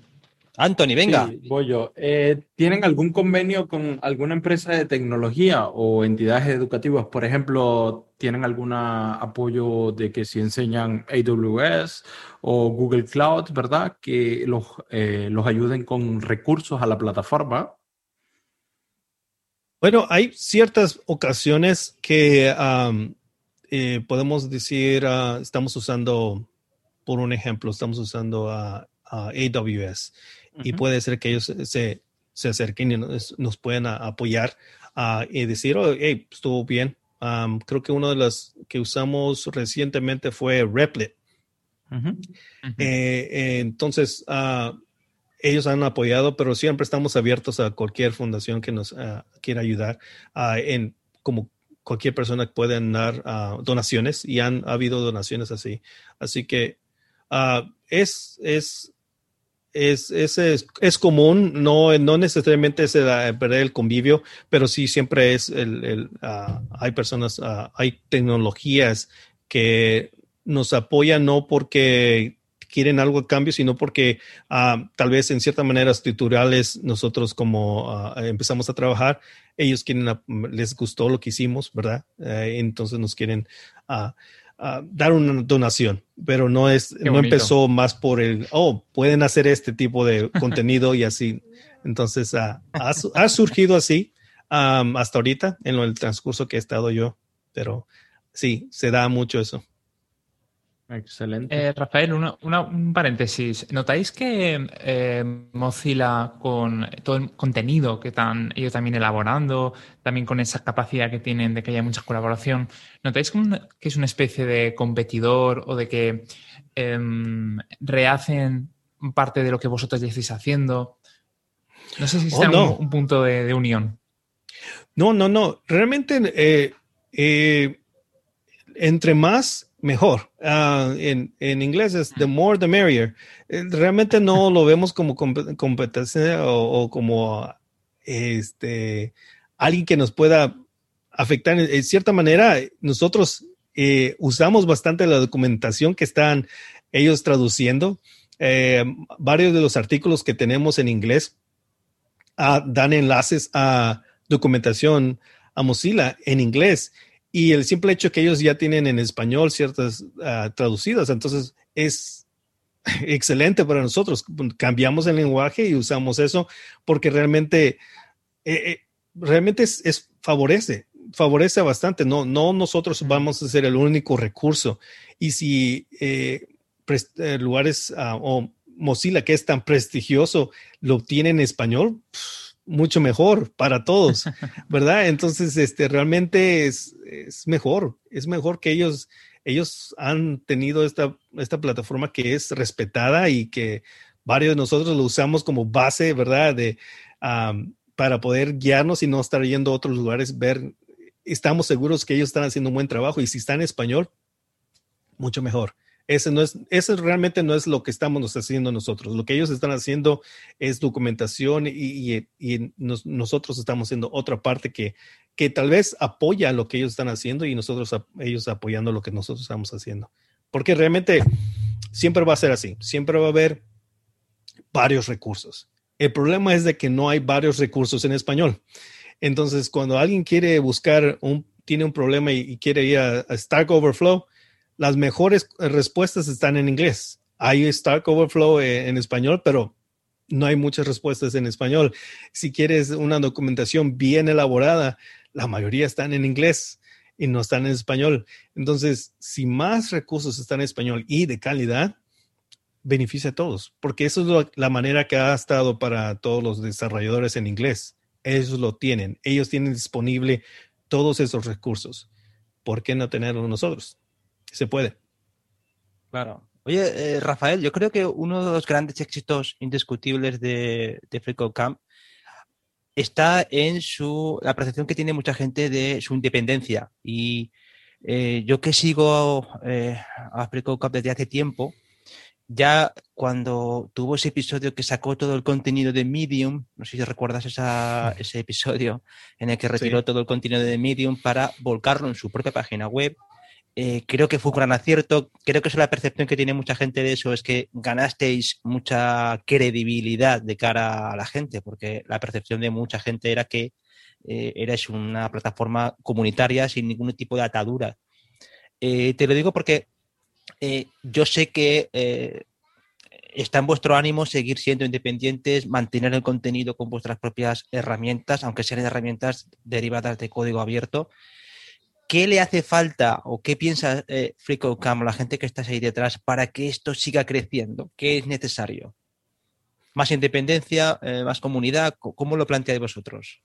Anthony, venga. voy yo. Eh, ¿Tienen algún convenio con alguna empresa de tecnología o entidades educativas? Por ejemplo, ¿tienen algún apoyo de que si enseñan AWS o Google Cloud, verdad? Que los, eh, los ayuden con recursos a la plataforma. Bueno, hay ciertas ocasiones que eh, podemos decir, ah, estamos usando, por un ejemplo, estamos usando a AWS y puede ser que ellos se, se acerquen y nos, nos puedan apoyar y decir, oh, hey, estuvo bien. creo que uno de los que usamos recientemente fue Replit. Eh, entonces, ah, ellos han apoyado, pero siempre estamos abiertos a cualquier fundación que nos ah, quiera ayudar ah, en como cualquier persona que pueda dar donaciones y han habido donaciones así. Así que es, es es, es, es, común, no, no necesariamente es perder el convivio, pero sí siempre es el, el ah, hay personas, uh, hay tecnologías que nos apoyan no porque quieren algo a cambio, sino porque uh, tal vez en ciertas maneras tutoriales nosotros como empezamos a trabajar, ellos quieren, les gustó lo que hicimos, ¿verdad? Eh, entonces nos quieren dar una donación, pero no es, no empezó más por el, oh, pueden hacer este tipo de contenido y así. Entonces ha, ha, surgido así hasta ahorita en el transcurso que he estado yo, pero sí, se da mucho eso. Excelente. Eh, Rafael, un paréntesis. ¿Notáis que eh, Mozilla, con todo el contenido que están ellos también elaborando, también con esa capacidad que tienen de que haya mucha colaboración, ¿notáis que es una especie de competidor o de que em, rehacen parte de lo que vosotros ya estáis haciendo? No sé si está oh, un, punto de, unión. No, no, no. Realmente, eh, entre más mejor. Ah, en, inglés es the more the merrier. Eh, realmente no lo vemos como competencia o, como este alguien que nos pueda afectar. En, cierta manera, nosotros eh, usamos bastante la documentación que están ellos traduciendo. Eh, varios de los artículos que tenemos en inglés ah, dan enlaces a documentación a Mozilla en inglés y el simple hecho que ellos ya tienen en español ciertas ah, traducidas, entonces es excelente para nosotros. Cambiamos el lenguaje y usamos eso porque realmente, eh, eh, realmente es, favorece, favorece bastante. No, no nosotros vamos a ser el único recurso. Y si eh, lugares ah, o Mozilla, que es tan prestigioso, lo obtiene en español, mucho mejor para todos, ¿verdad? Entonces, este, realmente es, es, mejor, es mejor que ellos, ellos han tenido esta, esta plataforma que es respetada y que varios de nosotros lo usamos como base, ¿verdad? De, para poder guiarnos y no estar yendo a otros lugares, ver, estamos seguros que ellos están haciendo un buen trabajo y si está en español, mucho mejor. Ese, no es, ese realmente no es lo que estamos haciendo nosotros. Lo que ellos están haciendo es documentación y, nosotros estamos haciendo otra parte que, que tal vez apoya lo que ellos están haciendo y nosotros ellos apoyando lo que nosotros estamos haciendo. Porque realmente siempre va a ser así. Siempre va a haber varios recursos. El problema es de que no hay varios recursos en español. Entonces, cuando alguien quiere buscar un, tiene un problema y, quiere ir a Stack Overflow, las mejores respuestas están en inglés. Hay Stack Overflow eh, en español, pero no hay muchas respuestas en español. Si quieres una documentación bien elaborada, la mayoría están en inglés y no están en español. Entonces, si más recursos están en español y de calidad, beneficia a todos, porque eso es la manera que ha estado para todos los desarrolladores en inglés. Ellos lo tienen, ellos tienen disponible todos esos recursos. ¿Por qué no tenerlos nosotros? Se puede. Claro. Oye, eh, Rafael, yo creo que uno de los grandes éxitos indiscutibles de, de Camp está en su, la percepción que tiene mucha gente de su independencia. Y eh, yo que sigo eh, a Camp desde hace tiempo, ya cuando tuvo ese episodio que sacó todo el contenido de Medium, no sé si recuerdas ese episodio en el que retiró todo el contenido de Medium para volcarlo en su propia página web Eh, creo que fue un gran acierto. Creo que es la percepción que tiene mucha gente de eso, es que ganasteis mucha credibilidad de cara a la gente, porque la percepción de mucha gente era que eh, una plataforma comunitaria sin ningún tipo de atadura. Eh, te lo digo porque yo sé que está en vuestro ánimo seguir siendo independientes, mantener el contenido con vuestras propias herramientas, aunque sean herramientas derivadas de código abierto. ¿Qué le hace falta o qué piensa eh, FreeCodeCamp, la gente que está ahí detrás, para que esto siga creciendo? ¿Qué es necesario? ¿Más independencia, eh, más comunidad? ¿Cómo lo planteáis vosotros?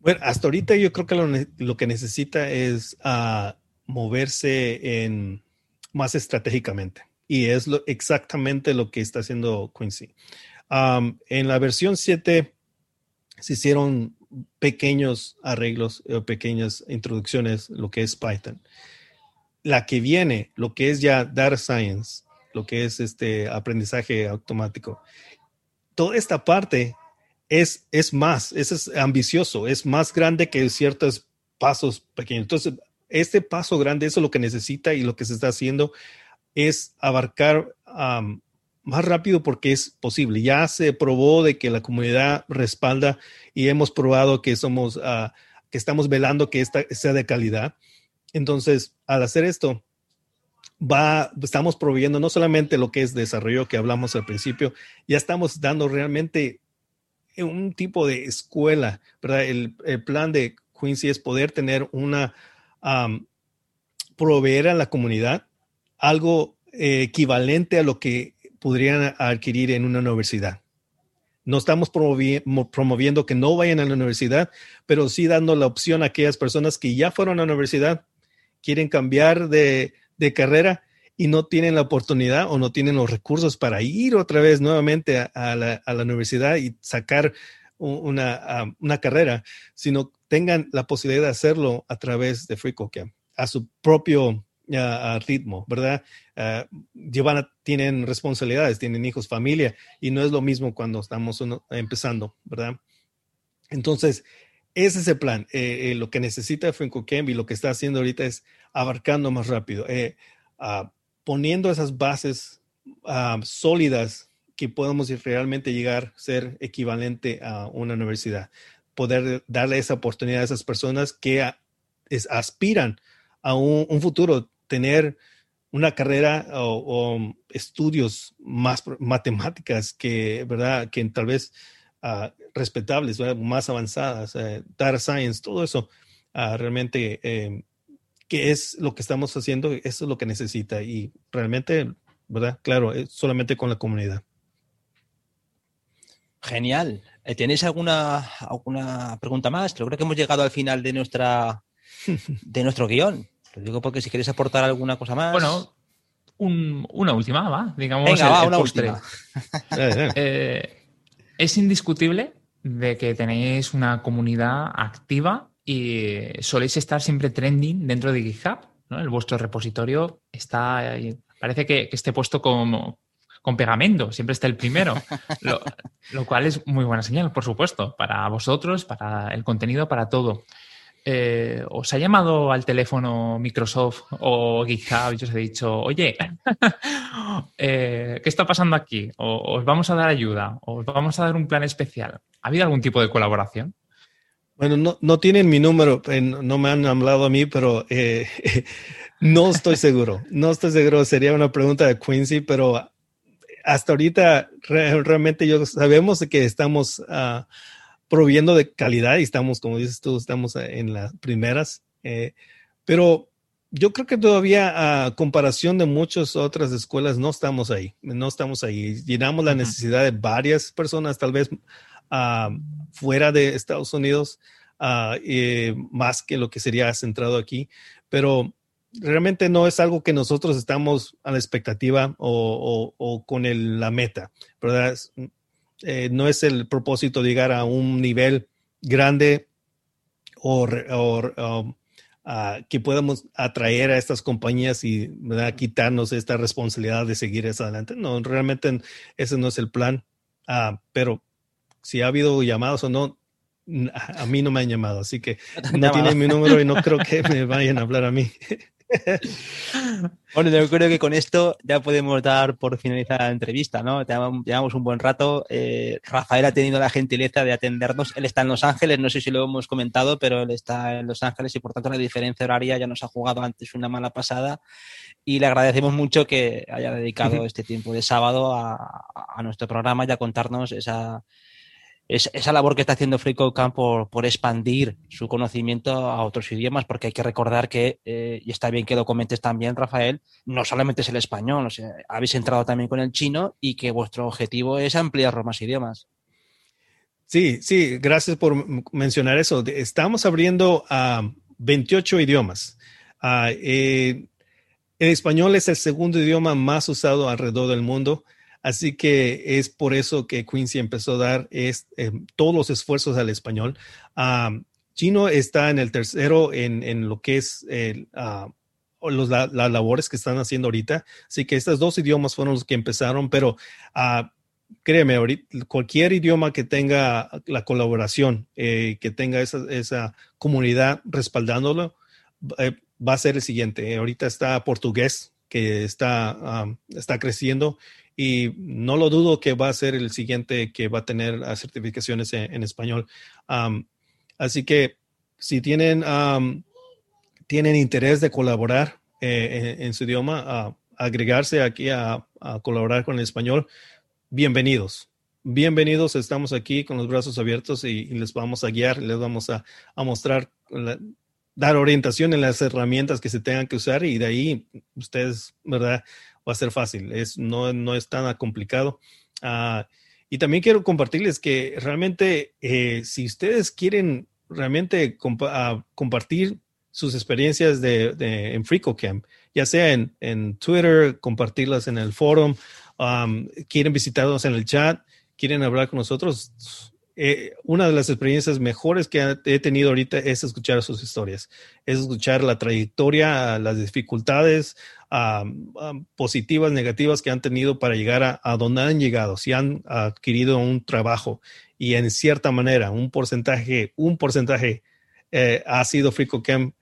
Bueno, hasta ahorita yo creo que lo, que necesita es ah, moverse más estratégicamente. Y es exactamente lo que está haciendo Quincy. en la versión 7 se hicieron pequeños arreglos o pequeñas introducciones, lo que es Python. La que viene, lo que es ya Data Science, lo que es este aprendizaje automático, toda esta parte es, es más, es, ambicioso, es más grande que ciertos pasos pequeños. Entonces, este paso grande, eso es lo que necesita y lo que se está haciendo es abarcar más rápido porque es posible. Ya se probó de que la comunidad respalda y hemos probado que somos, ah, que estamos velando que esta sea de calidad. Entonces, al hacer esto, va, estamos proveyendo no solamente lo que es desarrollo que hablamos al principio, ya estamos dando realmente un tipo de escuela, ¿verdad? El, plan de Quincy es poder tener una, proveer a la comunidad algo eh, equivalente a lo que podrían adquirir en una universidad. No estamos promoviendo que no vayan a la universidad, pero sí dando la opción a aquellas personas que ya fueron a la universidad, quieren cambiar de, carrera y no tienen la oportunidad o no tienen los recursos para ir otra vez nuevamente a, la, universidad y sacar una, una, carrera, sino tengan la posibilidad de hacerlo a través de FreeCodeCamp, a su propio a ritmo, ¿verdad? Uh, llevan, tienen responsabilidades, tienen hijos, familia, y no es lo mismo cuando estamos empezando, ¿verdad? Entonces, ese es el plan. Eh, eh, lo que necesita Franco y lo que está haciendo ahorita es abarcando más rápido, eh, poniendo esas bases sólidas que podamos realmente llegar a ser equivalente a una universidad. Poder darle esa oportunidad a esas personas que aspiran a un futuro tener una carrera o, estudios más matemáticas que, ¿verdad? Que tal vez uh, respetables, más avanzadas, uh, data science, todo eso, uh, realmente, eh, ¿qué es lo que estamos haciendo? Eso es lo que necesita y realmente, ¿verdad? Claro, es solamente con la comunidad. Genial. Eh, ¿Tenéis alguna, alguna pregunta más? Creo que hemos llegado al final de nuestra de nuestro guion. Lo digo porque si queréis aportar alguna cosa más. Bueno, una última, va. Digamos, Venga, una última. Eh, es indiscutible de que tenéis una comunidad activa y soléis estar siempre trending dentro de GitHub. ¿no? El vuestro repositorio está. Parece que, esté puesto como, con pegamento, siempre está el primero, lo, lo, cual es muy buena señal, por supuesto, para vosotros, para el contenido, para todo. Eh, ¿os ha llamado al teléfono Microsoft o GitHub y os he dicho, oye, eh, ¿qué está pasando aquí? O, ¿Os vamos a dar ayuda? ¿O ¿Os vamos a dar un plan especial? ¿Ha habido algún tipo de colaboración? Bueno, no, tienen mi número, eh, no me han hablado a mí, pero no estoy seguro. No estoy seguro, sería una pregunta de Quincy, pero hasta ahorita realmente yo sabemos que estamos... Uh, proviendo de calidad y estamos, como dices tú, estamos en las primeras. Eh, pero yo creo que todavía a comparación de muchas otras escuelas no estamos ahí, no estamos ahí. Llenamos la necesidad de varias personas, tal vez uh, fuera de Estados Unidos, uh, más que lo que sería centrado aquí, pero realmente no es algo que nosotros estamos a la expectativa o, o, con el, la meta, ¿verdad? Eh, no es el propósito llegar a un nivel grande o, que podamos atraer a estas compañías y quitarnos esta responsabilidad de seguir hacia adelante. No, realmente ese no es el plan. Ah, pero si ha habido llamados o no, a mí no me han llamado, así que no tienen mi número y no creo que me vayan a hablar a mí. bueno, yo creo que con esto ya podemos dar por finalizada la entrevista, ¿no? Llevamos un buen rato. Eh, Rafael ha tenido la gentileza de atendernos. Él está en Los Ángeles, no sé si lo hemos comentado, pero él está en Los Ángeles y por tanto la diferencia horaria ya nos ha jugado antes una mala pasada. Y le agradecemos mucho que haya dedicado este tiempo de sábado a, a nuestro programa y a contarnos esa, esa labor que está haciendo FreeCodeCamp por, por expandir su conocimiento a otros idiomas, porque hay que recordar que, eh, y está bien que lo comentes también, Rafael, no solamente es el español, habéis entrado también con el chino y que vuestro objetivo es ampliar más idiomas. Sí, sí, gracias por mencionar eso. Estamos abriendo a 28 idiomas. Ah, eh, el español es el segundo idioma más usado alrededor del mundo. Así que es por eso que Quincy empezó a dar eh, todos los esfuerzos al español. Chino está en el tercero en, lo que es ah, las labores que están haciendo ahorita. Así que estos dos idiomas fueron los que empezaron, pero uh, créeme, ahorita, cualquier idioma que tenga la colaboración, eh, que tenga esa, comunidad respaldándolo, eh, va a ser el siguiente. Ahorita está portugués, que está, está creciendo y no lo dudo que va a ser el siguiente que va a tener certificaciones en, español. así que si tienen, tienen interés de colaborar eh, en, su idioma, agregarse aquí a, colaborar con el español, bienvenidos. Bienvenidos, estamos aquí con los brazos abiertos y, les vamos a guiar, les vamos a, mostrar, dar orientación en las herramientas que se tengan que usar y de ahí ustedes, ¿verdad? Va a ser fácil, es, no, no es tan complicado. Ah, y también quiero compartirles que realmente eh, si ustedes quieren realmente ah, compartir sus experiencias de, en FreeCodeCamp, ya sea en, en, Twitter, compartirlas en el foro, quieren visitarnos en el chat, quieren hablar con nosotros, eh, una de las experiencias mejores que he tenido ahorita es escuchar sus historias, es escuchar la trayectoria, las dificultades positivas, negativas que han tenido para llegar a, donde han llegado, si han adquirido un trabajo y en cierta manera un porcentaje, un porcentaje eh, ha sido FreeCodeCamp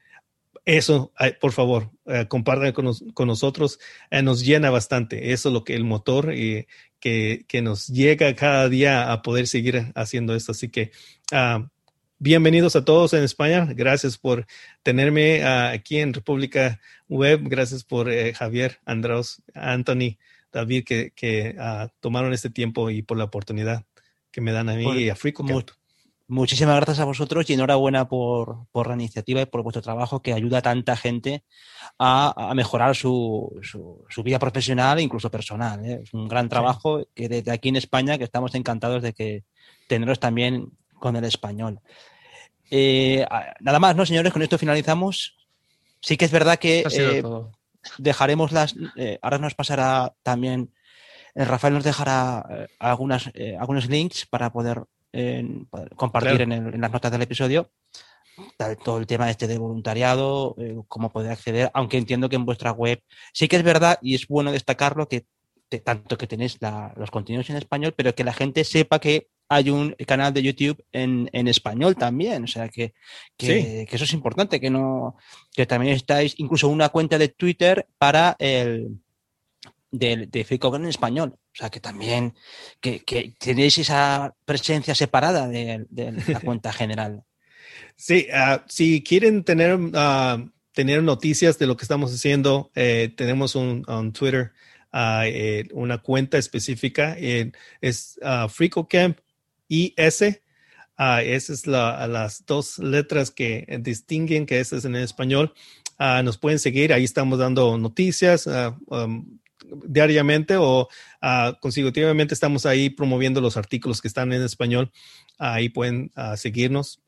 eso, por favor, eh, compartan con, nosotros, eh, nos llena bastante. Eso es lo que el motor y que, que, nos llega cada día a poder seguir haciendo esto. Así que ah, bienvenidos a todos en España. Gracias por tenerme ah, aquí en República Web. Gracias por eh, Javier, Andros, Anthony, David, que, que ah, tomaron este tiempo y por la oportunidad que me dan a mí y a Frico. Muchísimas gracias a vosotros y enhorabuena por, por, la iniciativa y por vuestro trabajo que ayuda a tanta gente a, a mejorar su, su, vida profesional e incluso personal. ¿eh? Es un gran trabajo que desde aquí en España que estamos encantados de que teneros también con el español. Eh, nada más, ¿no, señores? Con esto finalizamos. Sí que es verdad que eh, dejaremos las... ahora nos pasará también... Rafael nos dejará algunas, algunos links para poder compartir en, las notas del episodio todo el tema este de voluntariado, eh, cómo poder acceder, aunque entiendo que en vuestra web sí que es verdad y es bueno destacarlo que tanto que tenéis los contenidos en español, pero que la gente sepa que hay un canal de YouTube en, español también, o sea que, que, eso es importante, que no, que también estáis incluso una cuenta de Twitter para el de, de en español. O sea, que también que, tenéis esa presencia separada de, la cuenta general. Sí, uh, si quieren tener, ah, tener noticias de lo que estamos haciendo, eh, tenemos un, Twitter, uh, eh, una cuenta específica, eh, es FreeCodeCamp IS. esas es la, las dos letras que distinguen que ese es en español. nos pueden seguir, ahí estamos dando noticias, um, diariamente o uh, consecutivamente estamos ahí promoviendo los artículos que están en español. Ahí pueden ah, seguirnos.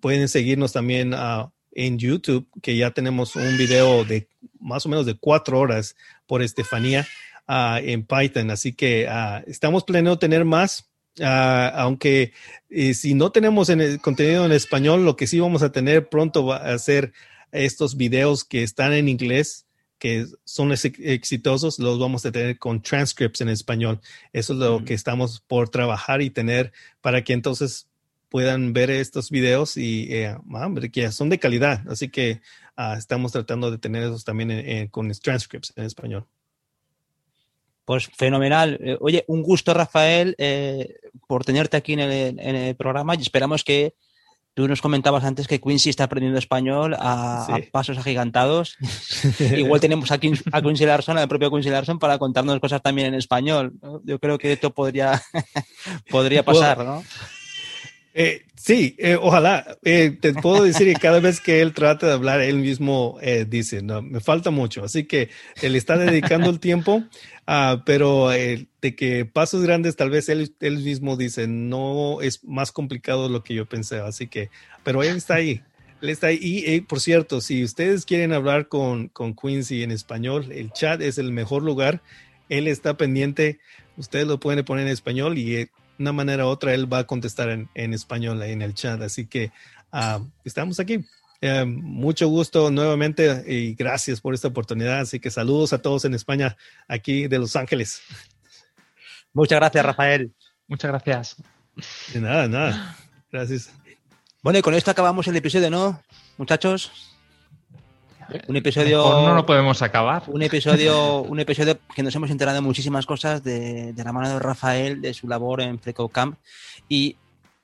pueden seguirnos también ah, en YouTube, que ya tenemos un video de más o menos de cuatro horas por Estefanía en Python. Así que estamos planeando tener más. aunque eh, si no tenemos en el contenido en español, lo que sí vamos a tener pronto va a ser estos videos que están en inglés que son exitosos, los vamos a tener con transcripts en español. Eso es lo que estamos por trabajar y tener para que entonces puedan ver estos videos y eh, ah, que son de calidad. Así que ah, estamos tratando de tener esos también con transcripts en español. Pues fenomenal. Eh, oye, un gusto, Rafael, eh, por tenerte aquí en el, programa y esperamos que tú nos comentabas antes que Quincy está aprendiendo español a, pasos agigantados. Igual tenemos aquí a Quincy Larson, al propio Quincy Larson, para contarnos cosas también en español. Yo creo que esto podría, podría pasar, ¿no? Eh, sí, eh, ojalá. Eh, te puedo decir que cada vez que él trata de hablar, él mismo dice, no, me falta mucho. Así que él está dedicando el tiempo, uh, pero de que pasos grandes, tal vez él, él mismo dice, no es más complicado de lo que yo pensé. Así que, pero él está ahí. Él está ahí. Y por cierto, si ustedes quieren hablar con, con Quincy en español, el chat es el mejor lugar. Él está pendiente. Ustedes lo pueden poner en español y una manera u otra él va a contestar en, en español en el chat. Así que ah, estamos aquí. Eh, mucho gusto nuevamente y gracias por esta oportunidad. Así que saludos a todos en España, aquí de Los Ángeles. Muchas gracias, Rafael. Muchas gracias. De nada, nada. Gracias. Bueno, y con esto acabamos el episodio, ¿no, muchachos? Un episodio. no lo podemos acabar. Un episodio, un episodio que nos hemos enterado de muchísimas cosas de, la mano de Rafael, de su labor en Freco Camp. Y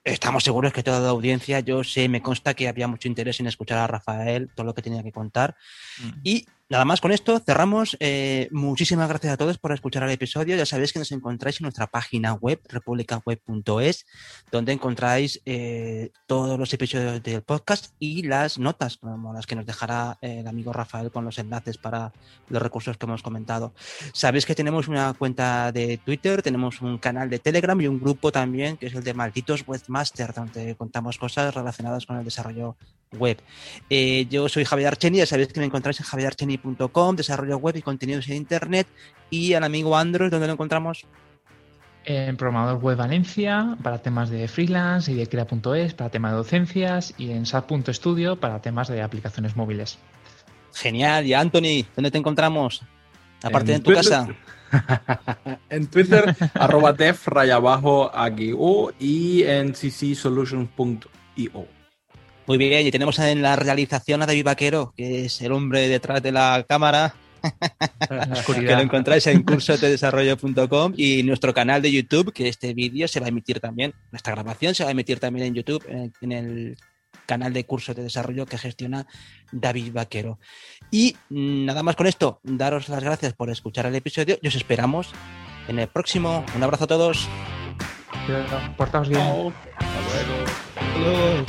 estamos seguros que toda la audiencia, yo sé, me consta que había mucho interés en escuchar a Rafael, todo lo que tenía que contar. Mm. Y Nada más con esto, cerramos. Eh, muchísimas gracias a todos por escuchar el episodio. Ya sabéis que nos encontráis en nuestra página web, republicaweb.es, donde encontráis eh, todos los episodios del podcast y las notas, como las que nos dejará eh, el amigo Rafael con los enlaces para los recursos que hemos comentado. Sabéis que tenemos una cuenta de Twitter, tenemos un canal de Telegram y un grupo también, que es el de Malditos Webmaster, donde contamos cosas relacionadas con el desarrollo web. yo soy Javier Archeni, ya sabéis que me encontráis en desarrollo web y contenidos en Internet. Y al amigo Android, ¿dónde lo encontramos? En Programador Web Valencia para temas de freelance y de crea.es para temas de docencias y en SAP.studio para temas de aplicaciones móviles. Genial. Y Anthony, ¿dónde te encontramos? Aparte de en tu casa. en Twitter, arroba tef, raya abajo, aquí, y en ccsolutions.io. Muy bien, y tenemos en la realización a David Vaquero, que es el hombre detrás de la cámara. que lo encontráis en cursosdedesarrollo.com y nuestro canal de YouTube, que este vídeo se va a emitir también, esta grabación se va a emitir también en YouTube, en, el canal de cursos de desarrollo que gestiona David Vaquero. Y nada más con esto, daros las gracias por escuchar el episodio y os esperamos en el próximo. Un abrazo a todos. Portaos bien. Hasta luego.